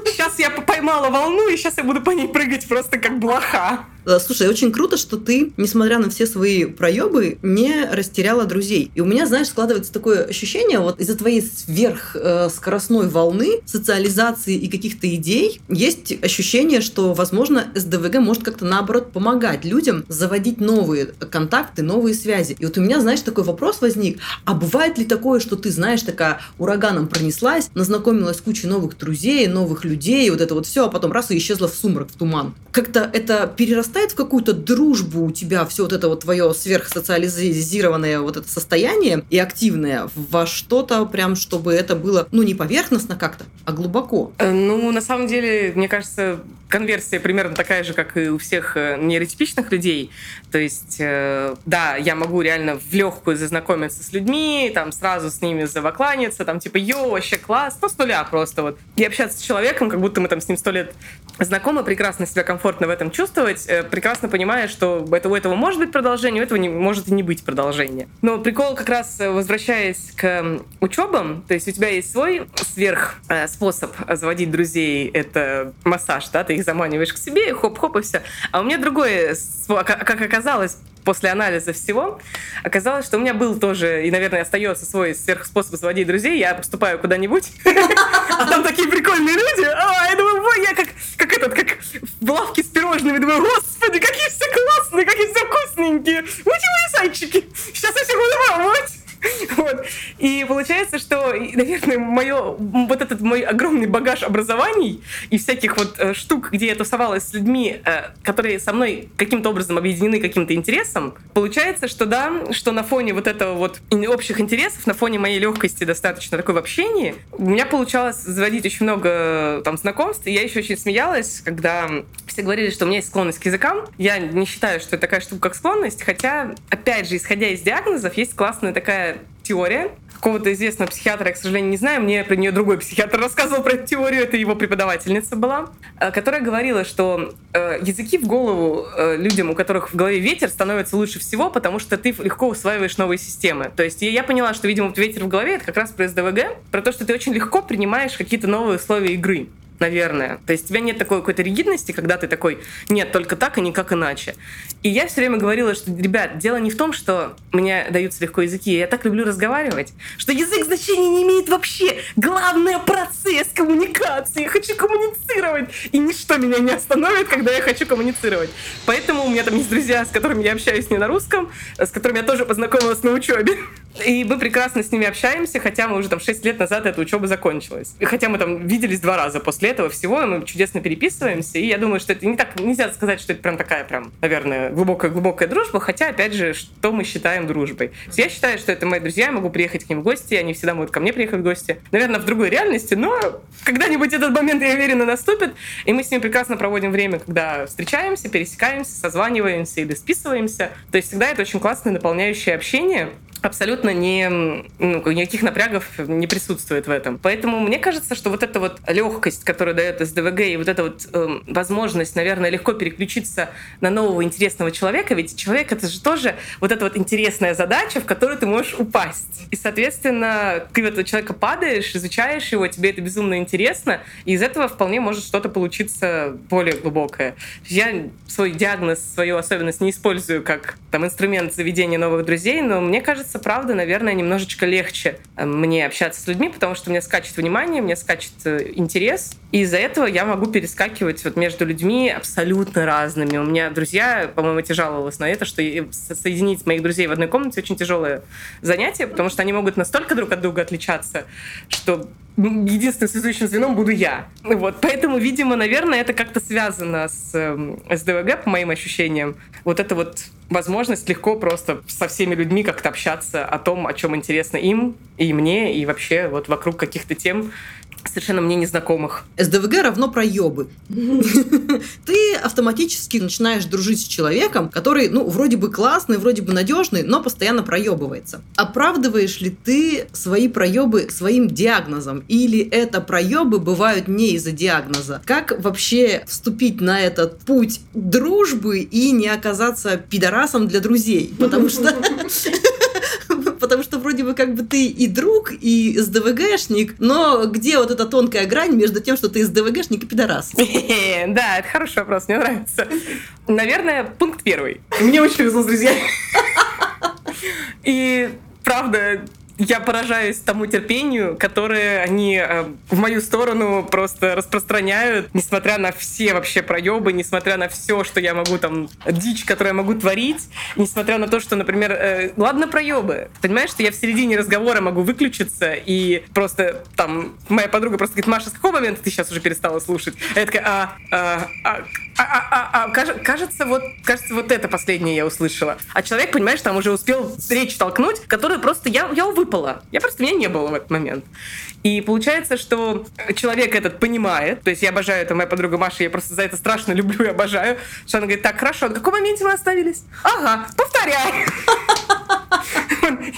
Сейчас я поймала волну, и сейчас я буду по ней прыгать просто как блоха. Э, слушай, очень круто, что ты, несмотря на все свои проебы, не растеряла друзей. И у меня, знаешь, складывается такое ощущение, вот из-за твоей сверхскоростной волны, социализации и каких-то идей, есть ощущение, что, возможно, СДВГ может как-то наоборот помогать людям заводить новые контакты, новые связи. И вот у меня, знаешь, такой вопрос возник. А бывает ли такое, что ты, знаешь, такая ураганом пронеслась, назнакомилась с кучей новых друзей, новых людей, вот это вот все, а потом раз и исчезла в сумрак, в туман. Как-то это перерастает в какую-то дружбу у тебя, все вот это вот твое сверхсоциализированное вот это состояние и активное во что-то прям, чтобы это было, ну, не поверхностно как-то, а глубоко. Э, ну, на самом деле, мне кажется, конверсия примерно такая же, как и у всех э, нейротипичных людей. То есть, э, да, я могу реально в легкую зазнакомиться с людьми, там сразу с ними завокланяться, там типа, йо, вообще класс, ну, с нуля просто вот. И общаться с человеком, как будто мы там с ним сто лет знакомы, прекрасно себя комфортно в этом чувствовать, э, прекрасно понимая, что это, у этого может быть продолжение, у этого не, может и не быть продолжения. Но прикол как раз, возвращаясь к учебам, то есть у тебя есть свой сверх способ заводить друзей, это массаж, да, ты их заманиваешь к себе, хоп-хоп и все. А у меня другое, как оказалось, после анализа всего, оказалось, что у меня был тоже, и, наверное, остается свой сверхспособ заводить друзей. Я поступаю куда-нибудь, а там такие прикольные люди. А, я думаю, ой, я как, как этот, как в лавке с пирожными. Думаю, господи, какие все классные, какие все вкусненькие. Вы чего, зайчики? Сейчас я все буду пробовать. Вот. И получается, что, наверное, мое, вот этот мой огромный багаж образований и всяких вот э, штук, где я тусовалась с людьми, э, которые со мной каким-то образом объединены каким-то интересом, получается, что да, что на фоне вот этого вот общих интересов, на фоне моей легкости достаточно такой в общении, у меня получалось заводить очень много там знакомств, и я еще очень смеялась, когда все говорили, что у меня есть склонность к языкам. Я не считаю, что это такая штука, как склонность, хотя, опять же, исходя из диагнозов, есть классная такая теория какого-то известного психиатра, я, к сожалению, не знаю, мне про нее другой психиатр рассказывал про эту теорию, это его преподавательница была, э, которая говорила, что э, языки в голову э, людям, у которых в голове ветер, становятся лучше всего, потому что ты легко усваиваешь новые системы. То есть я поняла, что, видимо, ветер в голове — это как раз про СДВГ, про то, что ты очень легко принимаешь какие-то новые условия игры наверное. То есть у тебя нет такой какой-то ригидности, когда ты такой, нет, только так и никак иначе. И я все время говорила, что, ребят, дело не в том, что мне даются легко языки, я так люблю разговаривать, что язык значения не имеет вообще. Главное — процесс коммуникации. Я хочу коммуницировать. И ничто меня не остановит, когда я хочу коммуницировать. Поэтому у меня там есть друзья, с которыми я общаюсь не на русском, с которыми я тоже познакомилась на учебе. И мы прекрасно с ними общаемся, хотя мы уже там 6 лет назад эта учеба закончилась. И хотя мы там виделись два раза после этого всего, мы чудесно переписываемся. И я думаю, что это не так, нельзя сказать, что это прям такая прям, наверное, глубокая-глубокая дружба, хотя, опять же, что мы считаем дружбой. Я считаю, что это мои друзья, я могу приехать к ним в гости, они всегда могут ко мне приехать в гости. Наверное, в другой реальности, но когда-нибудь этот момент, я уверена, наступит, и мы с ними прекрасно проводим время, когда встречаемся, пересекаемся, созваниваемся или списываемся. То есть всегда это очень классное наполняющее общение, абсолютно не, ну, никаких напрягов не присутствует в этом. Поэтому мне кажется, что вот эта вот легкость, которую дает СДВГ, и вот эта вот э, возможность, наверное, легко переключиться на нового интересного человека, ведь человек это же тоже вот эта вот интересная задача, в которую ты можешь упасть. И, соответственно, ты в этого человека падаешь, изучаешь его, тебе это безумно интересно, и из этого вполне может что-то получиться более глубокое. Я свой диагноз, свою особенность не использую как там инструмент заведения новых друзей, но мне кажется, правда, наверное, немножечко легче э, мне общаться с людьми, потому что меня скачет внимание, мне скачет э, интерес, и из-за этого я могу перескакивать вот между людьми абсолютно разными. У меня друзья, по-моему, те жаловалась на это, что соединить моих друзей в одной комнате очень тяжелое занятие, потому что они могут настолько друг от друга отличаться, что единственным связующим звеном буду я. Вот. Поэтому, видимо, наверное, это как-то связано с э, СДВГ, по моим ощущениям. Вот это вот возможность легко просто со всеми людьми как-то общаться о том, о чем интересно им и мне, и вообще вот вокруг каких-то тем, совершенно мне незнакомых. СДВГ равно проебы. <laughs> Ты автоматически начинаешь дружить с человеком, который, ну, вроде бы классный, вроде бы надежный, но постоянно проебывается. Оправдываешь ли ты свои проебы своим диагнозом? Или это проебы бывают не из-за диагноза? Как вообще вступить на этот путь дружбы и не оказаться пидорасом для друзей? Потому что <laughs> потому что вроде бы как бы ты и друг, и СДВГшник, но где вот эта тонкая грань между тем, что ты СДВГшник и пидорас? <laughs> Да, это хороший вопрос, мне нравится. Наверное, пункт первый. Мне очень повезло с друзьями. <laughs> И правда, я поражаюсь тому терпению, которое они э, в мою сторону просто распространяют, несмотря на все вообще проебы, несмотря на все, что я могу там, дичь, которую я могу творить, несмотря на то, что, например, э, ладно проебы, понимаешь, что я в середине разговора могу выключиться и просто там моя подруга просто говорит, Маша, с какого момента ты сейчас уже перестала слушать? А я такая, а, а, а, а, а, а, а кажется, вот, кажется, вот это последнее я услышала. А человек, понимаешь, там уже успел речь толкнуть, которую просто я, я увы выпало. Я просто, меня не было в этот момент. И получается, что человек этот понимает, то есть я обожаю, это моя подруга Маша, я просто за это страшно люблю и обожаю, что она говорит, так, хорошо, на каком моменте мы остановились? Ага, повторяй.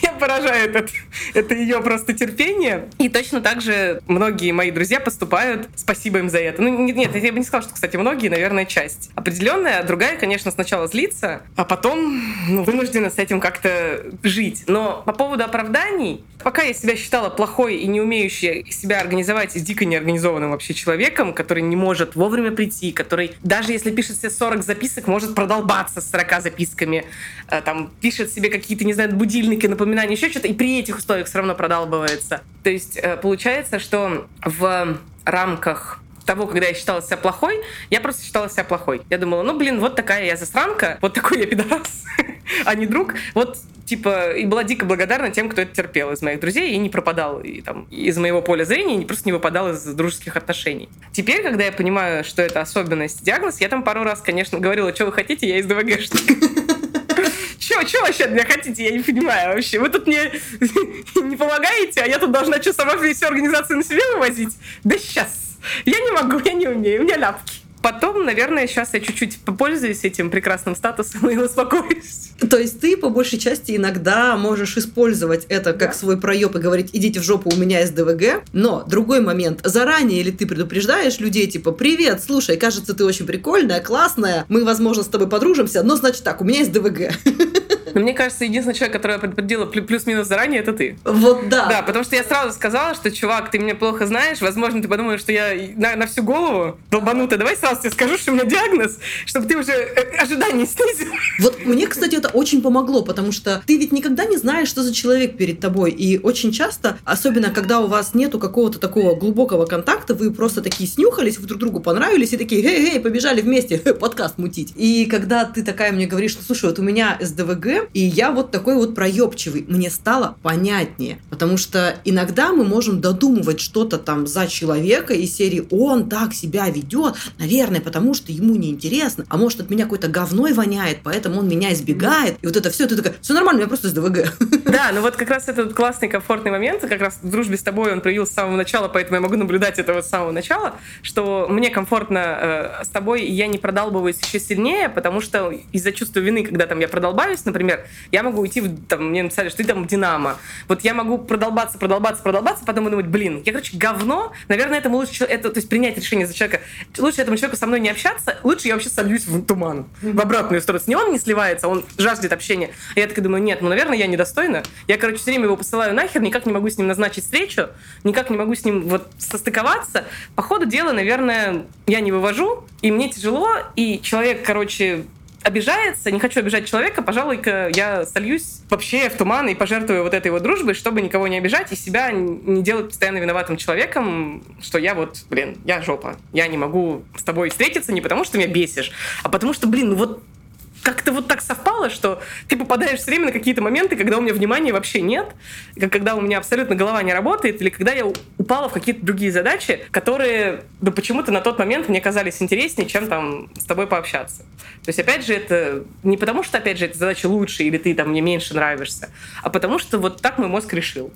Я поражаю это, это ее просто терпение. И точно так же многие мои друзья поступают. Спасибо им за это. Ну, нет, я бы не сказала, что, кстати, многие, наверное, часть. Определенная, другая, конечно, сначала злится, а потом ну, вынуждена с этим как-то жить. Но по поводу оправданий, пока я себя считала плохой и не умеющей себя организовать и дико неорганизованным вообще человеком, который не может вовремя прийти, который даже если пишет себе 40 записок, может продолбаться с 40 записками, э, там, пишет себе какие-то, не знаю, будильники, напоминания, еще что-то, и при этих условиях все равно продалбывается. То есть э, получается, что в рамках того, когда я считала себя плохой, я просто считала себя плохой. Я думала, ну, блин, вот такая я засранка, вот такой я пидорас, <laughs> а не друг. Вот, типа, и была дико благодарна тем, кто это терпел из моих друзей и не пропадал и, там, из моего поля зрения, и просто не выпадал из дружеских отношений. Теперь, когда я понимаю, что это особенность, диагноз, я там пару раз, конечно, говорила, что вы хотите, я из ДВГшник. <laughs> Че вообще от меня хотите? Я не понимаю вообще. Вы тут мне <laughs> не помогаете, а я тут должна что, сама всю организацию на себе вывозить? Да сейчас. Я не могу, я не умею, у меня ляпки. Потом, наверное, сейчас я чуть-чуть попользуюсь этим прекрасным статусом и успокоюсь. То есть ты, по большей части, иногда можешь использовать это как да. свой проеб и говорить, идите в жопу, у меня есть ДВГ. Но другой момент. Заранее ли ты предупреждаешь людей, типа, привет, слушай, кажется, ты очень прикольная, классная, мы, возможно, с тобой подружимся, но значит так, у меня есть ДВГ. <laughs> Но мне кажется, единственный человек, который предупредила плюс-минус заранее, это ты. Вот да. Да, потому что я сразу сказала, что, чувак, ты меня плохо знаешь, возможно, ты подумаешь, что я на, на всю голову долбанутая. Давай сразу тебе скажу, что у меня диагноз, чтобы ты уже э, ожидания снизил. Вот мне, кстати, это очень помогло, потому что ты ведь никогда не знаешь, что за человек перед тобой. И очень часто, особенно когда у вас нету какого-то такого глубокого контакта, вы просто такие снюхались, вы друг другу понравились и такие, эй-эй, побежали вместе <laughs> подкаст мутить. И когда ты такая мне говоришь, что, слушай, вот у меня СДВГ, и я вот такой вот проебчивый. Мне стало понятнее, потому что иногда мы можем додумывать что-то там за человека из серии «он так себя ведет, наверное, потому что ему неинтересно, а может от меня какой-то говной воняет, поэтому он меня избегает». И вот это все, ты такая «все нормально, у меня просто СДВГ». <laughs> Да, ну вот как раз этот классный, комфортный момент, как раз в дружбе с тобой он проявился с самого начала, поэтому я могу наблюдать это вот с самого начала, что мне комфортно э, с тобой, и я не продалбываюсь еще сильнее, потому что из-за чувства вины, когда там я продолбаюсь, например, например, я могу уйти, в, там, мне написали, что ты там Динамо. Вот я могу продолбаться, продолбаться, продолбаться, потом думать, блин, я, короче, говно, наверное, этому лучше, это, то есть принять решение за человека, лучше этому человеку со мной не общаться, лучше я вообще сольюсь в туман, в обратную сторону. Не он не сливается, он жаждет общения. А я такая думаю, нет, ну, наверное, я недостойна. Я, короче, все время его посылаю нахер, никак не могу с ним назначить встречу, никак не могу с ним вот состыковаться. По ходу дела, наверное, я не вывожу, и мне тяжело, и человек, короче, обижается, не хочу обижать человека, пожалуй-ка я сольюсь вообще в туман и пожертвую вот этой вот дружбой, чтобы никого не обижать и себя не делать постоянно виноватым человеком, что я вот, блин, я жопа. Я не могу с тобой встретиться не потому, что меня бесишь, а потому что, блин, ну вот как-то вот так совпало, что ты попадаешь все время на какие-то моменты, когда у меня внимания вообще нет, когда у меня абсолютно голова не работает, или когда я упала в какие-то другие задачи, которые ну, почему-то на тот момент мне казались интереснее, чем там с тобой пообщаться. То есть, опять же, это не потому, что, опять же, эта задача лучше, или ты там мне меньше нравишься, а потому что вот так мой мозг решил.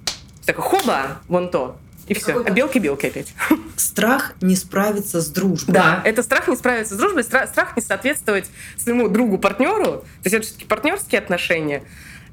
Такой, хоба, вон то. И все. А белки-белки опять. <laughs> Страх не справиться с дружбой. Да, это страх не справиться с дружбой, страх, страх не соответствовать своему другу-партнеру. То есть это все-таки партнерские отношения.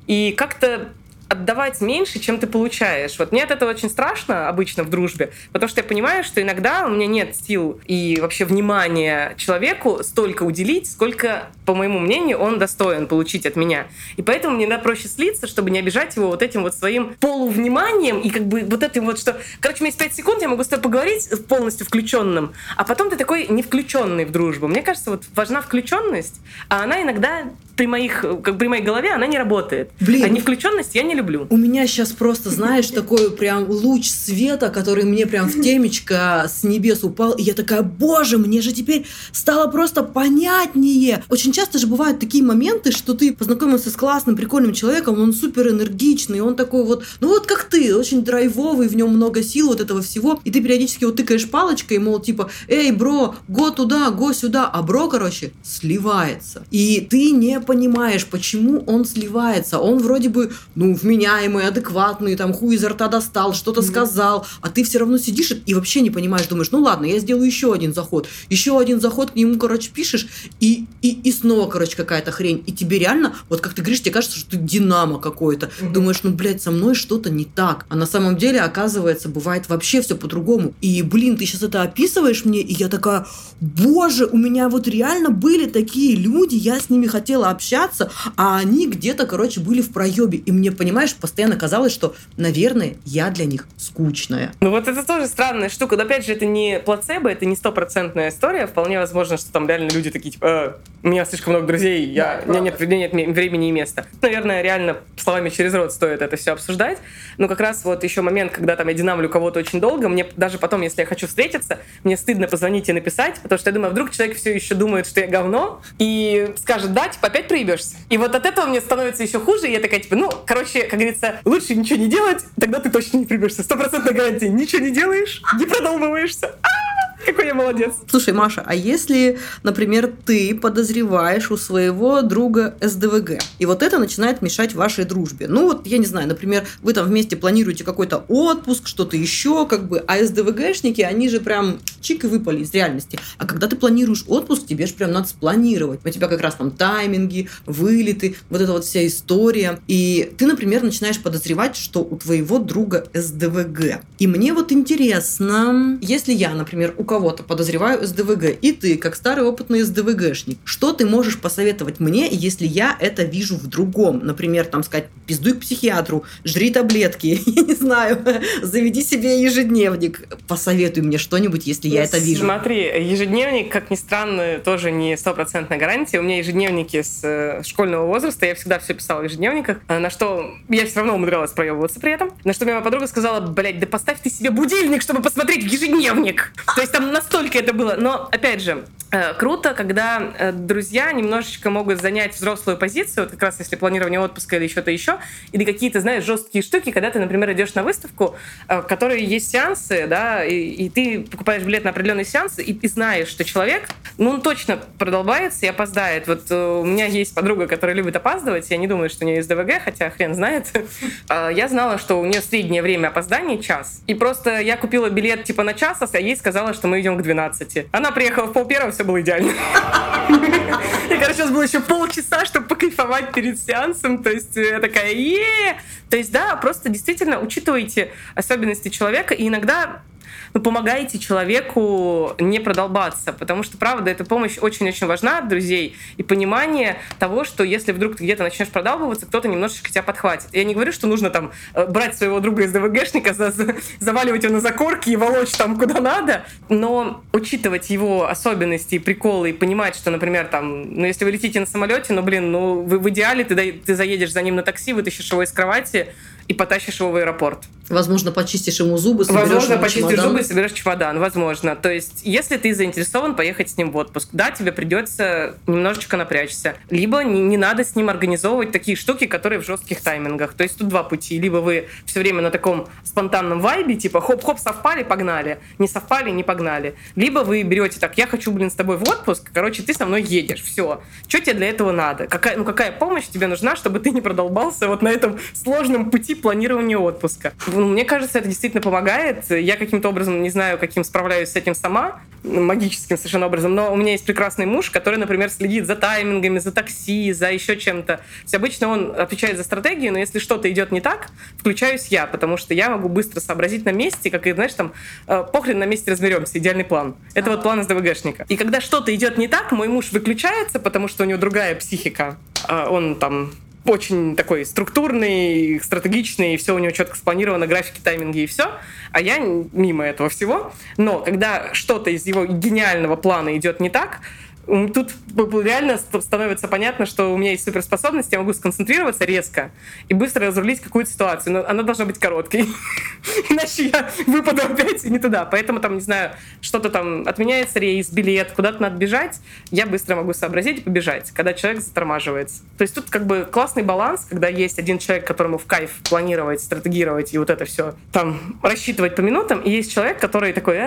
И как-то отдавать меньше, чем ты получаешь. Вот мне от этого очень страшно обычно в дружбе, потому что я понимаю, что иногда у меня нет сил и вообще внимания человеку столько уделить, сколько, по моему мнению, он достоин получить от меня. И поэтому мне надо проще слиться, чтобы не обижать его вот этим вот своим полувниманием и как бы вот этим вот, что... Короче, у меня есть 5 секунд, я могу с тобой поговорить полностью включенным, а потом ты такой не включенный в дружбу. Мне кажется, вот важна включенность, а она иногда при моих, как при моей голове она не работает. Блин. А не включенность я не люблю. У меня сейчас просто, знаешь, <laughs> такой прям луч света, который мне прям в темечко с небес упал, и я такая, боже, мне же теперь стало просто понятнее. Очень часто же бывают такие моменты, что ты познакомился с классным, прикольным человеком, он супер энергичный, он такой вот, ну вот как ты, очень драйвовый, в нем много сил вот этого всего, и ты периодически вот тыкаешь палочкой, мол, типа, эй, бро, го туда, го сюда, а бро, короче, сливается. И ты не понимаешь, почему он сливается. Он вроде бы, ну, вменяемый, адекватный, там, хуй изо рта достал, что-то mm-hmm. сказал, а ты все равно сидишь и вообще не понимаешь, думаешь, ну ладно, я сделаю еще один заход, еще один заход, к нему, короче, пишешь, и, и, и снова, короче, какая-то хрень. И тебе реально, вот как ты говоришь, тебе кажется, что ты динамо какой-то. Mm-hmm. Думаешь, ну, блядь, со мной что-то не так. А на самом деле, оказывается, бывает вообще все по-другому. И, блин, ты сейчас это описываешь мне, и я такая, боже, у меня вот реально были такие люди, я с ними хотела общаться, общаться, а они где-то, короче, были в проебе. И мне, понимаешь, постоянно казалось, что, наверное, я для них скучная. Ну вот это тоже странная штука. Но опять же, это не плацебо, это не стопроцентная история. Вполне возможно, что там реально люди такие, типа, э, у меня слишком много друзей, я, да, у меня нет, нет времени и места. Наверное, реально словами через рот стоит это все обсуждать. Но как раз вот еще момент, когда там я динамлю кого-то очень долго, мне даже потом, если я хочу встретиться, мне стыдно позвонить и написать, потому что я думаю, а вдруг человек все еще думает, что я говно, и скажет, да, типа, опять проебешься. И вот от этого мне становится еще хуже, и я такая, типа, ну, короче, как говорится, лучше ничего не делать, тогда ты точно не проебешься. Стопроцентная гарантия. Ничего не делаешь, не продолбываешься. А-а-а! Какой я молодец. Слушай, Маша, а если, например, ты подозреваешь у своего друга СДВГ, и вот это начинает мешать вашей дружбе? Ну вот, я не знаю, например, вы там вместе планируете какой-то отпуск, что-то еще, как бы, а СДВГшники, они же прям чик и выпали из реальности. А когда ты планируешь отпуск, тебе же прям надо спланировать. У тебя как раз там тайминги, вылеты, вот эта вот вся история. И ты, например, начинаешь подозревать, что у твоего друга СДВГ. И мне вот интересно, если я, например, у кого-то подозреваю СДВГ, и ты, как старый опытный СДВГшник, что ты можешь посоветовать мне, если я это вижу в другом? Например, там сказать, пиздуй к психиатру, жри таблетки, <laughs> я не знаю, заведи себе ежедневник, посоветуй мне что-нибудь, если я это вижу. Смотри, ежедневник, как ни странно, тоже не стопроцентная гарантия. У меня ежедневники с э, школьного возраста, я всегда все писала в ежедневниках, э, на что я все равно умудрялась проебываться при этом, на что моя подруга сказала, блядь, да поставь ты себе будильник, чтобы посмотреть ежедневник. То есть там настолько это было. Но, опять же, э, круто, когда э, друзья немножечко могут занять взрослую позицию, вот как раз если планирование отпуска или что-то еще, или какие-то, знаешь, жесткие штуки, когда ты, например, идешь на выставку, э, в которой есть сеансы, да, и, и ты покупаешь билет на определенный сеанс, и, и знаешь, что человек, ну, он точно продолбается и опоздает. Вот у меня есть подруга, которая любит опаздывать, я не думаю, что у нее есть ДВГ, хотя хрен знает. <laughs> Я знала, что у нее среднее время опоздания час, и просто я купила билет типа на час, а ей сказала, что мы идем к 12. Она приехала в пол первого, все было идеально. Я, короче, сейчас было еще полчаса, чтобы покайфовать перед сеансом. То есть я такая, е То есть, да, просто действительно учитывайте особенности человека. И иногда ну, помогаете человеку не продолбаться, потому что, правда, эта помощь очень-очень важна от друзей и понимание того, что если вдруг ты где-то начнешь продалбываться, кто-то немножечко тебя подхватит. Я не говорю, что нужно там э, брать своего друга из ДВГшника, заваливать его на закорки и волочь там куда надо, но учитывать его особенности и приколы и понимать, что, например, там, ну, если вы летите на самолете, ну, блин, ну, вы, в идеале ты, ты заедешь за ним на такси, вытащишь его из кровати, и потащишь его в аэропорт. Возможно, почистишь ему зубы, соберешь Возможно, почистишь чемодан. зубы и соберешь чемодан. Возможно. То есть, если ты заинтересован поехать с ним в отпуск, да, тебе придется немножечко напрячься. Либо не, не надо с ним организовывать такие штуки, которые в жестких таймингах. То есть тут два пути. Либо вы все время на таком спонтанном вайбе, типа хоп-хоп, совпали, погнали. Не совпали, не погнали. Либо вы берете так, я хочу, блин, с тобой в отпуск, короче, ты со мной едешь. Все. Что тебе для этого надо? Какая, ну, какая помощь тебе нужна, чтобы ты не продолбался вот на этом сложном пути планирования отпуска? Ну, мне кажется, это действительно помогает. Я каким-то образом, не знаю, каким справляюсь с этим сама, магическим совершенно образом, но у меня есть прекрасный муж, который, например, следит за таймингами, за такси, за еще чем-то. То обычно он отвечает за стратегию, но если что-то идет не так, включаюсь я, потому что я могу быстро сообразить на месте, как, и знаешь, там, э, похрен на месте разберемся, идеальный план. Это вот план из ДВГшника. И когда что-то идет не так, мой муж выключается, потому что у него другая психика. А он там очень такой структурный, стратегичный, и все у него четко спланировано, графики, тайминги и все. А я мимо этого всего. Но когда что-то из его гениального плана идет не так, Тут реально становится понятно, что у меня есть суперспособность, я могу сконцентрироваться резко и быстро разрулить какую-то ситуацию. Но она должна быть короткой. <laughs> Иначе я выпаду опять не туда. Поэтому там, не знаю, что-то там отменяется рейс, билет, куда-то надо бежать, я быстро могу сообразить и побежать, когда человек затормаживается. То есть тут как бы классный баланс, когда есть один человек, которому в кайф планировать, стратегировать и вот это все там рассчитывать по минутам, и есть человек, который такой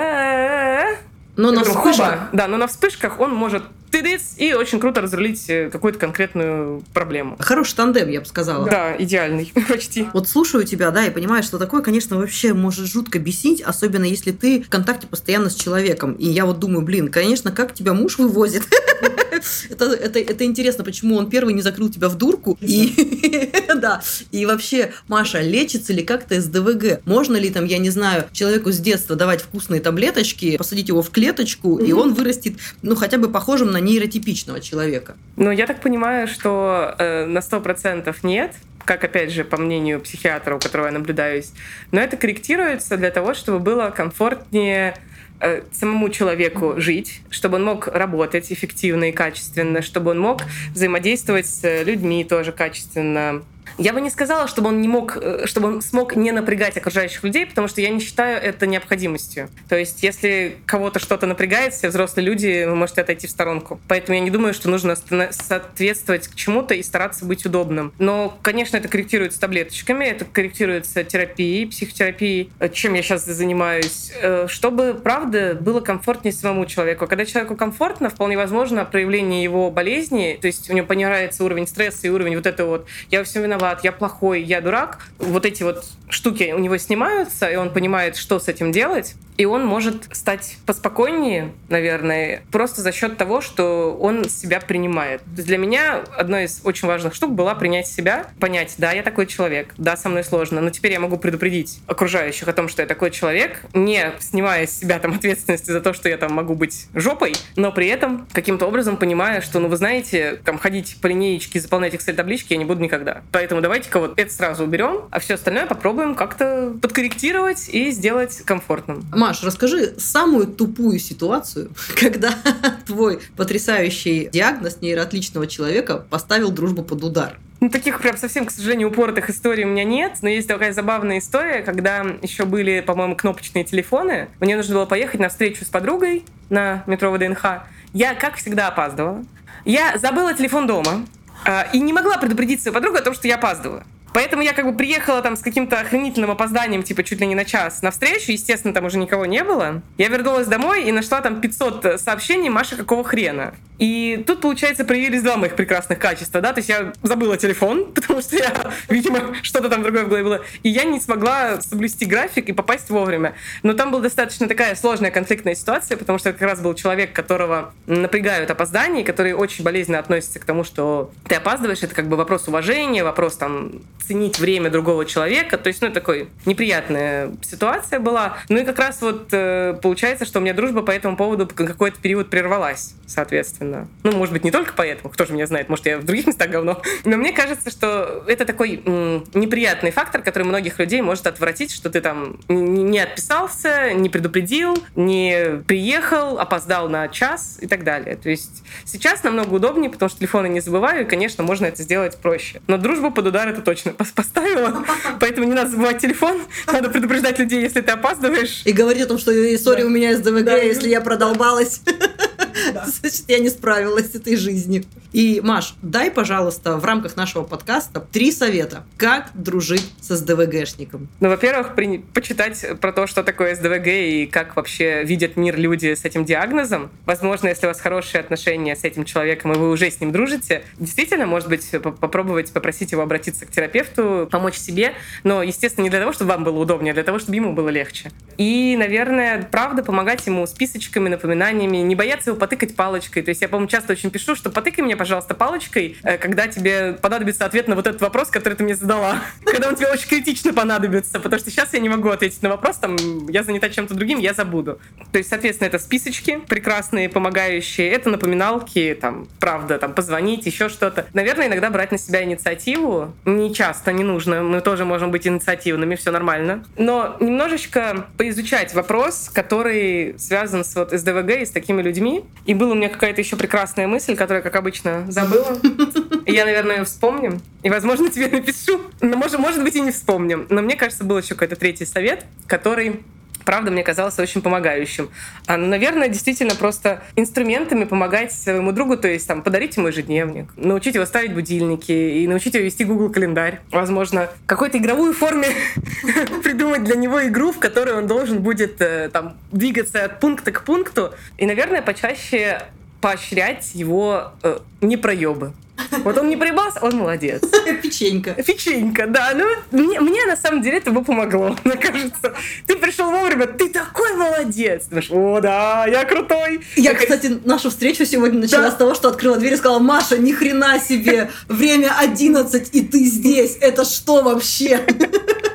но на вспышках. Да, но на вспышках он может тыдыц, и очень круто разрулить э, какую-то конкретную проблему. Хороший тандем, я бы сказала. Да, идеальный, <laughs> почти. Вот слушаю тебя, да, и понимаю, что такое, конечно, вообще может жутко бесить, особенно если ты в контакте постоянно с человеком. И я вот думаю, блин, конечно, как тебя муж вывозит? <laughs> это, это, это интересно, почему он первый не закрыл тебя в дурку. И, <laughs> да, и вообще, Маша, лечится ли как-то СДВГ? Можно ли там, я не знаю, человеку с детства давать вкусные таблеточки, посадить его в клеточку, и он вырастет, ну, хотя бы похожим на нейротипичного человека? Ну, я так понимаю, что э, на процентов нет, как, опять же, по мнению психиатра, у которого я наблюдаюсь. Но это корректируется для того, чтобы было комфортнее Э, самому человеку жить, чтобы он мог работать эффективно и качественно, чтобы он мог взаимодействовать с людьми тоже качественно, я бы не сказала, чтобы он не мог, э, чтобы он смог не напрягать окружающих людей, потому что я не считаю это необходимостью. То есть, если кого-то что-то напрягает, все взрослые люди, вы можете отойти в сторонку. Поэтому я не думаю, что нужно соответствовать к чему-то и стараться быть удобным. Но, конечно, это корректируется таблеточками, это корректируется терапией, психотерапией, э, чем я сейчас занимаюсь, э, чтобы, правда, было комфортнее самому человеку. Когда человеку комфортно, вполне возможно проявление его болезни, то есть у него понижается уровень стресса и уровень вот этого вот «я во всем виноват», виноват, я плохой, я дурак, вот эти вот штуки у него снимаются, и он понимает, что с этим делать, и он может стать поспокойнее, наверное, просто за счет того, что он себя принимает. Для меня одной из очень важных штук была принять себя, понять, да, я такой человек, да, со мной сложно, но теперь я могу предупредить окружающих о том, что я такой человек, не снимая с себя там <laughs> ответственности за то, что я там могу быть жопой, но при этом каким-то образом понимая, что, ну, вы знаете, там ходить по линеечке, заполнять Excel-таблички я не буду никогда. Поэтому давайте-ка вот это сразу уберем, а все остальное попробуем как-то подкорректировать и сделать комфортным. Маш, расскажи самую тупую ситуацию, <laughs> когда твой потрясающий диагноз нейроотличного человека поставил дружбу под удар. Ну, таких прям совсем, к сожалению, упоротых историй у меня нет, но есть такая забавная история, когда еще были, по-моему, кнопочные телефоны. Мне нужно было поехать на встречу с подругой на метро ВДНХ. Я, как всегда, опаздывала. Я забыла телефон дома э, и не могла предупредить свою подругу о том, что я опаздываю. Поэтому я как бы приехала там с каким-то охренительным опозданием, типа чуть ли не на час, на встречу. Естественно, там уже никого не было. Я вернулась домой и нашла там 500 сообщений «Маша, какого хрена?». И тут, получается, проявились два моих прекрасных качества, да, то есть я забыла телефон, <laughs> потому что я, видимо, что-то там другое в голове было, и я не смогла соблюсти график и попасть вовремя. Но там была достаточно такая сложная конфликтная ситуация, потому что как раз был человек, которого напрягают опоздания, который очень болезненно относится к тому, что ты опаздываешь, это как бы вопрос уважения, вопрос там ценить время другого человека, то есть, ну, такой неприятная ситуация была. Ну и как раз вот э, получается, что у меня дружба по этому поводу какой-то период прервалась, соответственно. Ну, может быть, не только поэтому, кто же меня знает, может, я в других местах говно. Но мне кажется, что это такой неприятный фактор, который многих людей может отвратить, что ты там не отписался, не предупредил, не приехал, опоздал на час и так далее. То есть сейчас намного удобнее, потому что телефоны не забываю, и, конечно, можно это сделать проще. Но дружбу под удар это точно поставила, <laughs> поэтому не надо забывать телефон, надо предупреждать людей, если ты опаздываешь. И говорить о том, что история у меня из ДВГ, если я продолбалась. Значит, я не справилась с этой жизнью. И, Маш, дай, пожалуйста, в рамках нашего подкаста три совета, как дружить с СДВГшником. Ну, во-первых, при... почитать про то, что такое СДВГ и как вообще видят мир люди с этим диагнозом. Возможно, если у вас хорошие отношения с этим человеком, и вы уже с ним дружите, действительно, может быть, попробовать попросить его обратиться к терапевту, помочь себе, но, естественно, не для того, чтобы вам было удобнее, а для того, чтобы ему было легче. И, наверное, правда, помогать ему списочками, напоминаниями, не бояться его потыкать палочкой. То есть я, по-моему, часто очень пишу, что потыкай мне, пожалуйста, палочкой, э, когда тебе понадобится ответ на вот этот вопрос, который ты мне задала. <laughs> Когда он тебе очень критично понадобится. Потому что сейчас я не могу ответить на вопрос, там, я занята чем-то другим, я забуду. То есть, соответственно, это списочки прекрасные, помогающие. Это напоминалки, там, правда, там, позвонить, еще что-то. Наверное, иногда брать на себя инициативу. Не часто, не нужно. Мы тоже можем быть инициативными, все нормально. Но немножечко поизучать вопрос, который связан с вот СДВГ и с такими людьми, и была у меня какая-то еще прекрасная мысль, которую, как обычно, забыла. Я, наверное, ее вспомню. И, возможно, тебе напишу. Но, может, может быть, и не вспомним. Но мне кажется, был еще какой-то третий совет, который правда, мне казался очень помогающим. А, ну, наверное, действительно просто инструментами помогать своему другу, то есть там подарить ему ежедневник, научить его ставить будильники и научить его вести Google календарь. Возможно, какой-то игровую форме <laughs> придумать для него игру, в которой он должен будет э, там двигаться от пункта к пункту. И, наверное, почаще поощрять его э, непроебы. Вот он не проебался, он молодец. <laughs> Печенька. Печенька, да. Ну, мне, мне на самом деле это бы помогло, <laughs> мне кажется. Ты пришел вовремя, ты такой молодец. Ты думаешь, о, да, я крутой. Я, я кстати, нашу встречу сегодня начала да. с того, что открыла дверь и сказала, Маша, ни хрена себе, время 11, и ты здесь. Это что вообще? <laughs>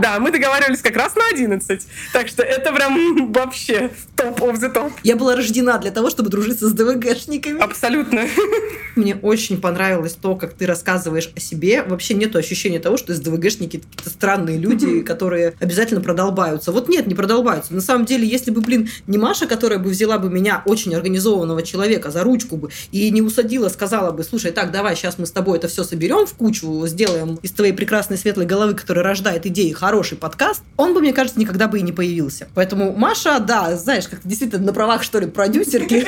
Да, мы договаривались как раз на 11. Так что это прям <laughs> вообще топ of the top. Я была рождена для того, чтобы дружиться с ДВГшниками. Абсолютно. <laughs> Мне очень понравилось то, как ты рассказываешь о себе. Вообще нет ощущения того, что СДВГшники какие-то странные люди, которые обязательно продолбаются. Вот нет, не продолбаются. На самом деле, если бы, блин, не Маша, которая бы взяла бы меня, очень организованного человека, за ручку бы и не усадила, сказала бы, слушай, так, давай, сейчас мы с тобой это все соберем в кучу, сделаем из твоей прекрасной светлой головы, которая рождает идеи, хороший подкаст, он бы, мне кажется, никогда бы и не появился. Поэтому Маша, да, знаешь, как действительно на правах, что ли, продюсерки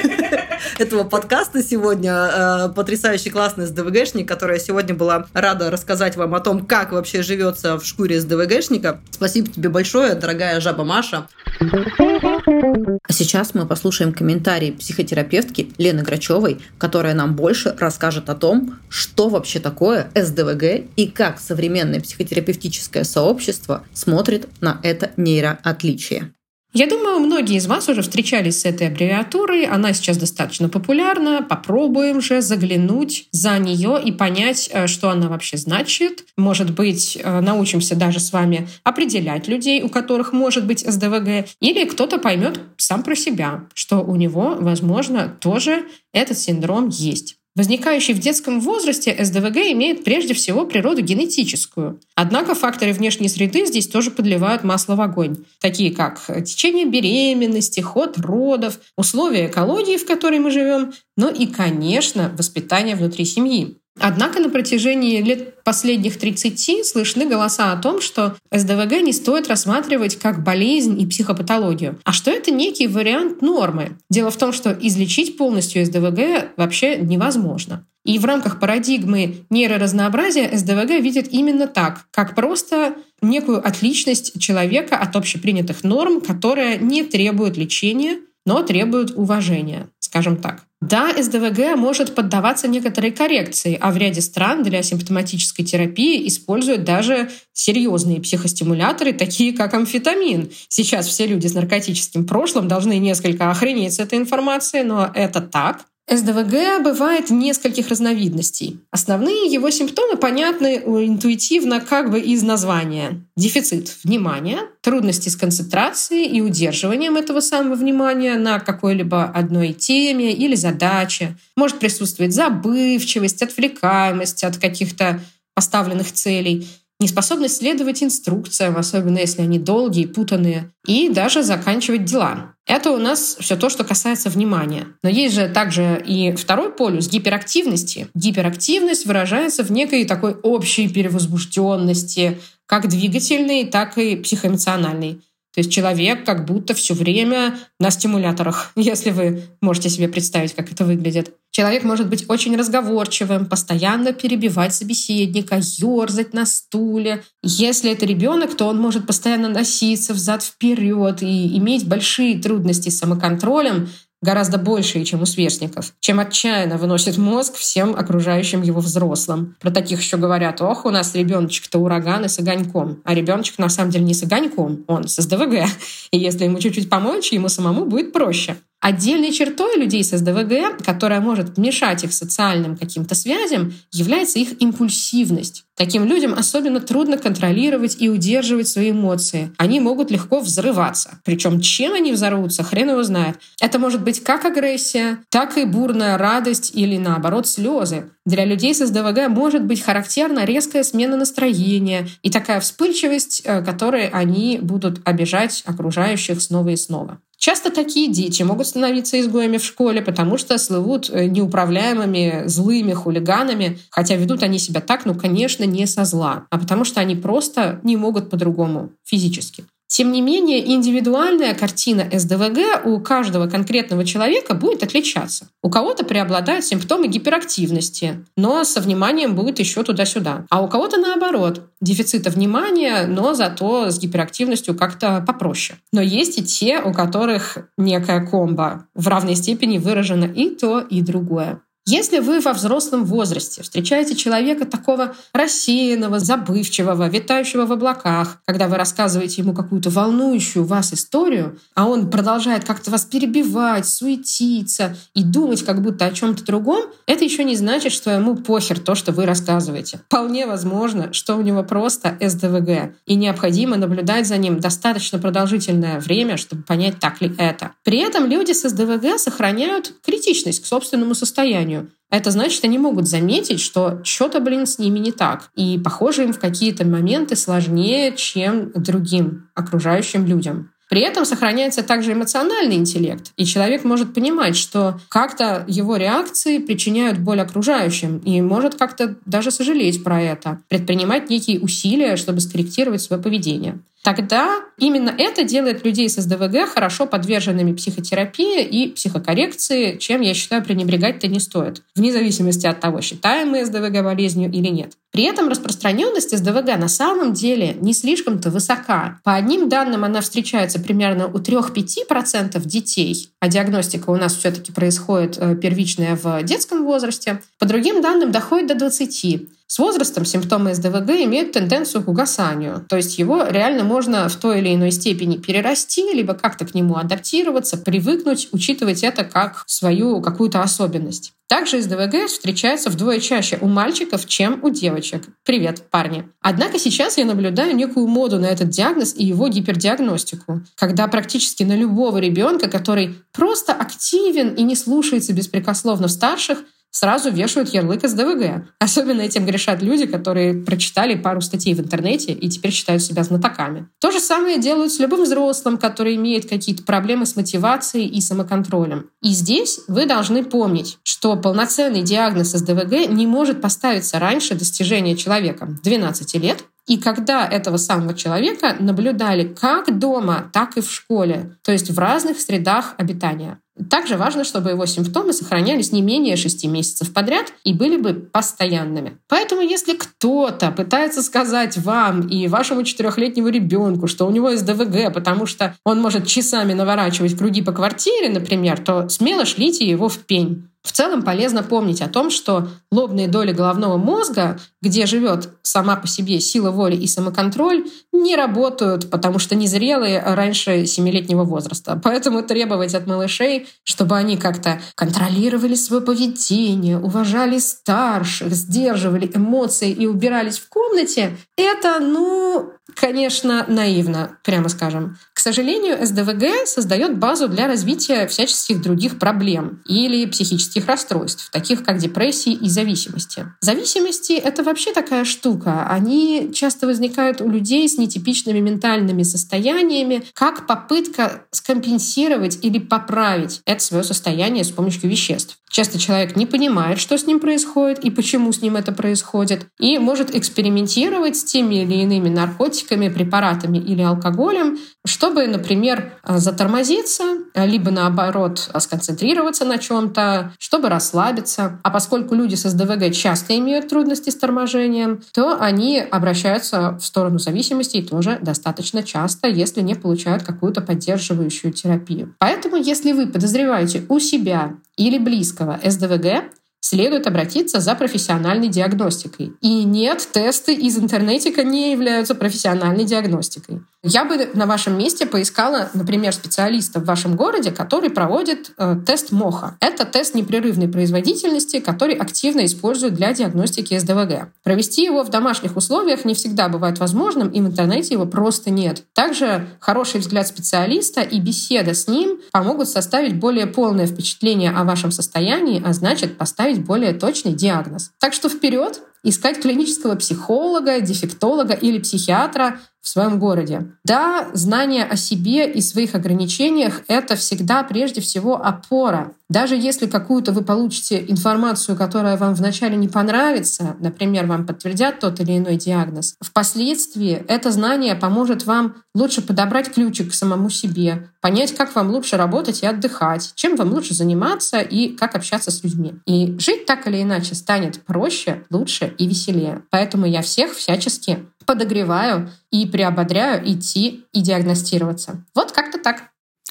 <laughs> этого подкаста сегодня, э, потрясающий классный СДВГшник, которая сегодня была рада рассказать вам о том, как вообще живется в шкуре СДВГшника. Спасибо тебе большое, дорогая жаба Маша. А сейчас мы послушаем комментарии психотерапевтки Лены Грачевой, которая нам больше расскажет о том, что вообще такое СДВГ и как современное психотерапевтическое сообщество смотрит на это нейроотличие. Я думаю, многие из вас уже встречались с этой аббревиатурой. Она сейчас достаточно популярна. Попробуем же заглянуть за нее и понять, э, что она вообще значит. Может быть, э, научимся даже с вами определять людей, у которых может быть СДВГ. Или кто-то поймет сам про себя, что у него, возможно, тоже этот синдром есть. Возникающий в детском возрасте СДВГ имеет прежде всего природу генетическую. Однако факторы внешней среды здесь тоже подливают масло в огонь, такие как течение беременности, ход родов, условия экологии, в которой мы живем, но и, конечно, воспитание внутри семьи. Однако на протяжении лет последних 30 слышны голоса о том, что СДВГ не стоит рассматривать как болезнь и психопатологию, а что это некий вариант нормы. Дело в том, что излечить полностью СДВГ вообще невозможно. И в рамках парадигмы нейроразнообразия СДВГ видит именно так, как просто некую отличность человека от общепринятых норм, которая не требует лечения, но требует уважения, скажем так. Да, СДВГ может поддаваться некоторой коррекции, а в ряде стран для симптоматической терапии используют даже серьезные психостимуляторы, такие как амфетамин. Сейчас все люди с наркотическим прошлым должны несколько охренеть с этой информацией, но это так. СДВГ бывает нескольких разновидностей. Основные его симптомы понятны интуитивно как бы из названия. Дефицит внимания, трудности с концентрацией и удерживанием этого самого внимания на какой-либо одной теме или задаче. Может присутствовать забывчивость, отвлекаемость от каких-то поставленных целей – неспособность следовать инструкциям, особенно если они долгие, путанные, и даже заканчивать дела. Это у нас все то, что касается внимания. Но есть же также и второй полюс гиперактивности. Гиперактивность выражается в некой такой общей перевозбужденности, как двигательной, так и психоэмоциональной. То есть человек как будто все время на стимуляторах, <laughs> если вы можете себе представить, как это выглядит. Человек может быть очень разговорчивым, постоянно перебивать собеседника, ерзать на стуле. Если это ребенок, то он может постоянно носиться взад-вперед и иметь большие трудности с самоконтролем, гораздо большие, чем у сверстников, чем отчаянно выносит мозг всем окружающим его взрослым. Про таких еще говорят, ох, у нас ребеночек-то ураган и с огоньком. А ребеночек на самом деле не с огоньком, он с СДВГ. <laughs> И если ему чуть-чуть помочь, ему самому будет проще. Отдельной чертой людей с СДВГ, которая может мешать их социальным каким-то связям, является их импульсивность. Таким людям особенно трудно контролировать и удерживать свои эмоции. Они могут легко взрываться. Причем чем они взорвутся, хрен его знает. Это может быть как агрессия, так и бурная радость или наоборот слезы. Для людей с СДВГ может быть характерна резкая смена настроения и такая вспыльчивость, э, которой они будут обижать окружающих снова и снова. Часто такие дети могут становиться изгоями в школе, потому что слывут э, неуправляемыми злыми хулиганами, хотя ведут они себя так, ну, конечно, не со зла, а потому что они просто не могут по-другому физически. Тем не менее, индивидуальная картина СДВГ у каждого конкретного человека будет отличаться. У кого-то преобладают симптомы гиперактивности, но со вниманием будет еще туда-сюда. А у кого-то наоборот, дефицита внимания, но зато с гиперактивностью как-то попроще. Но есть и те, у которых некая комба в равной степени выражена и то, и другое. Если вы во взрослом возрасте встречаете человека такого рассеянного, забывчивого, витающего в облаках, когда вы рассказываете ему какую-то волнующую вас историю, а он продолжает как-то вас перебивать, суетиться и думать как будто о чем-то другом, это еще не значит, что ему похер то, что вы рассказываете. Вполне возможно, что у него просто СДВГ, и необходимо наблюдать за ним достаточно продолжительное время, чтобы понять, так ли это. При этом люди с СДВГ сохраняют критичность к собственному состоянию сожалению. Это значит, они могут заметить, что что-то, блин, с ними не так. И, похоже, им в какие-то моменты сложнее, чем другим окружающим людям. При этом сохраняется также эмоциональный интеллект, и человек может понимать, что как-то его реакции причиняют боль окружающим, и может как-то даже сожалеть про это, предпринимать некие усилия, чтобы скорректировать свое поведение тогда именно это делает людей с СДВГ хорошо подверженными психотерапии и психокоррекции, чем, я считаю, пренебрегать-то не стоит, вне зависимости от того, считаем мы СДВГ болезнью или нет. При этом распространенность СДВГ на самом деле не слишком-то высока. По одним данным она встречается примерно у 3-5% детей, а диагностика у нас все-таки происходит э, первичная в детском возрасте. По другим данным доходит до 20%. С возрастом симптомы СДВГ имеют тенденцию к угасанию, то есть его реально можно в той или иной степени перерасти, либо как-то к нему адаптироваться, привыкнуть, учитывать это как свою какую-то особенность. Также СДВГ встречается вдвое чаще у мальчиков, чем у девочек. Привет, парни. Однако сейчас я наблюдаю некую моду на этот диагноз и его гипердиагностику, когда практически на любого ребенка, который просто активен и не слушается беспрекословно старших, сразу вешают ярлык СДВГ. Особенно этим грешат люди, которые прочитали пару статей в интернете и теперь считают себя знатоками. То же самое делают с любым взрослым, который имеет какие-то проблемы с мотивацией и самоконтролем. И здесь вы должны помнить, что полноценный диагноз СДВГ не может поставиться раньше достижения человеком 12 лет И когда этого самого человека наблюдали как дома, так и в школе, то есть в разных средах обитания. Также важно, чтобы его симптомы сохранялись не менее 6 месяцев подряд и были бы постоянными. Поэтому если кто-то пытается сказать вам и вашему четырехлетнему ребенку, что у него есть ДВГ, потому что он может часами наворачивать круги по квартире, например, то смело шлите его в пень. В целом полезно помнить о том, что лобные доли головного мозга, где живет сама по себе сила воли и самоконтроль, не работают, потому что незрелые раньше семилетнего возраста. Поэтому требовать от малышей, чтобы они как-то контролировали свое поведение, уважали старших, сдерживали эмоции и убирались в комнате, это, ну, конечно, наивно, прямо скажем. К сожалению, СДВГ создает базу для развития всяческих других проблем или психических расстройств, таких как депрессии и зависимости. Зависимости — это вообще такая штука. Они часто возникают у людей с нетипичными ментальными состояниями, как попытка скомпенсировать или поправить это свое состояние с помощью веществ. Часто человек не понимает, что с ним происходит и почему с ним это происходит, и может экспериментировать с теми или иными наркотиками, препаратами или алкоголем, чтобы, например, затормозиться, либо наоборот сконцентрироваться на чем-то, чтобы расслабиться. А поскольку люди с СДВГ часто имеют трудности с торможением, то они обращаются в сторону зависимости тоже достаточно часто, если не получают какую-то поддерживающую терапию. Поэтому, если вы подозреваете у себя или близкого СДВГ, следует обратиться за профессиональной диагностикой. И нет, тесты из интернетика не являются профессиональной диагностикой. Я бы на вашем месте поискала, например, специалиста в вашем городе, который проводит э, тест МОХа. Это тест непрерывной производительности, который активно используют для диагностики СДВГ. Провести его в домашних условиях не всегда бывает возможным, и в интернете его просто нет. Также хороший взгляд специалиста и беседа с ним помогут составить более полное впечатление о вашем состоянии, а значит поставить более точный диагноз. Так что вперед! искать клинического психолога, дефектолога или психиатра в своем городе. Да, знание о себе и своих ограничениях — это всегда прежде всего опора. Даже если какую-то вы получите информацию, которая вам вначале не понравится, например, вам подтвердят тот или иной диагноз, впоследствии это знание поможет вам лучше подобрать ключик к самому себе, понять, как вам лучше работать и отдыхать, чем вам лучше заниматься и как общаться с людьми. И жить так или иначе станет проще, лучше и веселее. Поэтому я всех всячески подогреваю и приободряю идти и диагностироваться. Вот как-то так.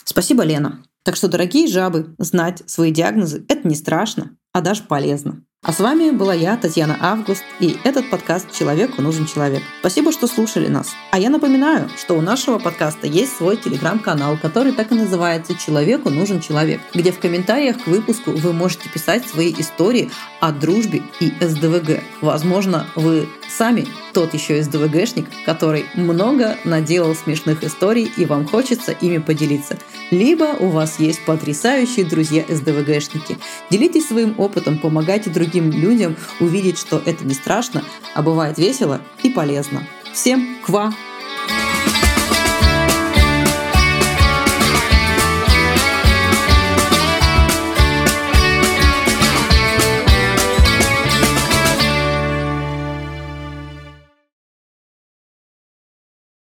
Спасибо, Лена. Так что, дорогие жабы, знать свои диагнозы – это не страшно, а даже полезно. А с вами была я, Татьяна Август, и этот подкаст «Человеку нужен человек». Спасибо, что слушали нас. А я напоминаю, что у нашего подкаста есть свой телеграм-канал, который так и называется «Человеку нужен человек», где в комментариях к выпуску вы можете писать свои истории о дружбе и СДВГ. Возможно, вы сами тот еще СДВГшник, который много наделал смешных историй и вам хочется ими поделиться. Либо у вас есть потрясающие друзья СДВГшники. Делитесь своим опытом, помогайте другим другим людям увидеть, что это не страшно, а бывает весело и полезно. Всем ква! thank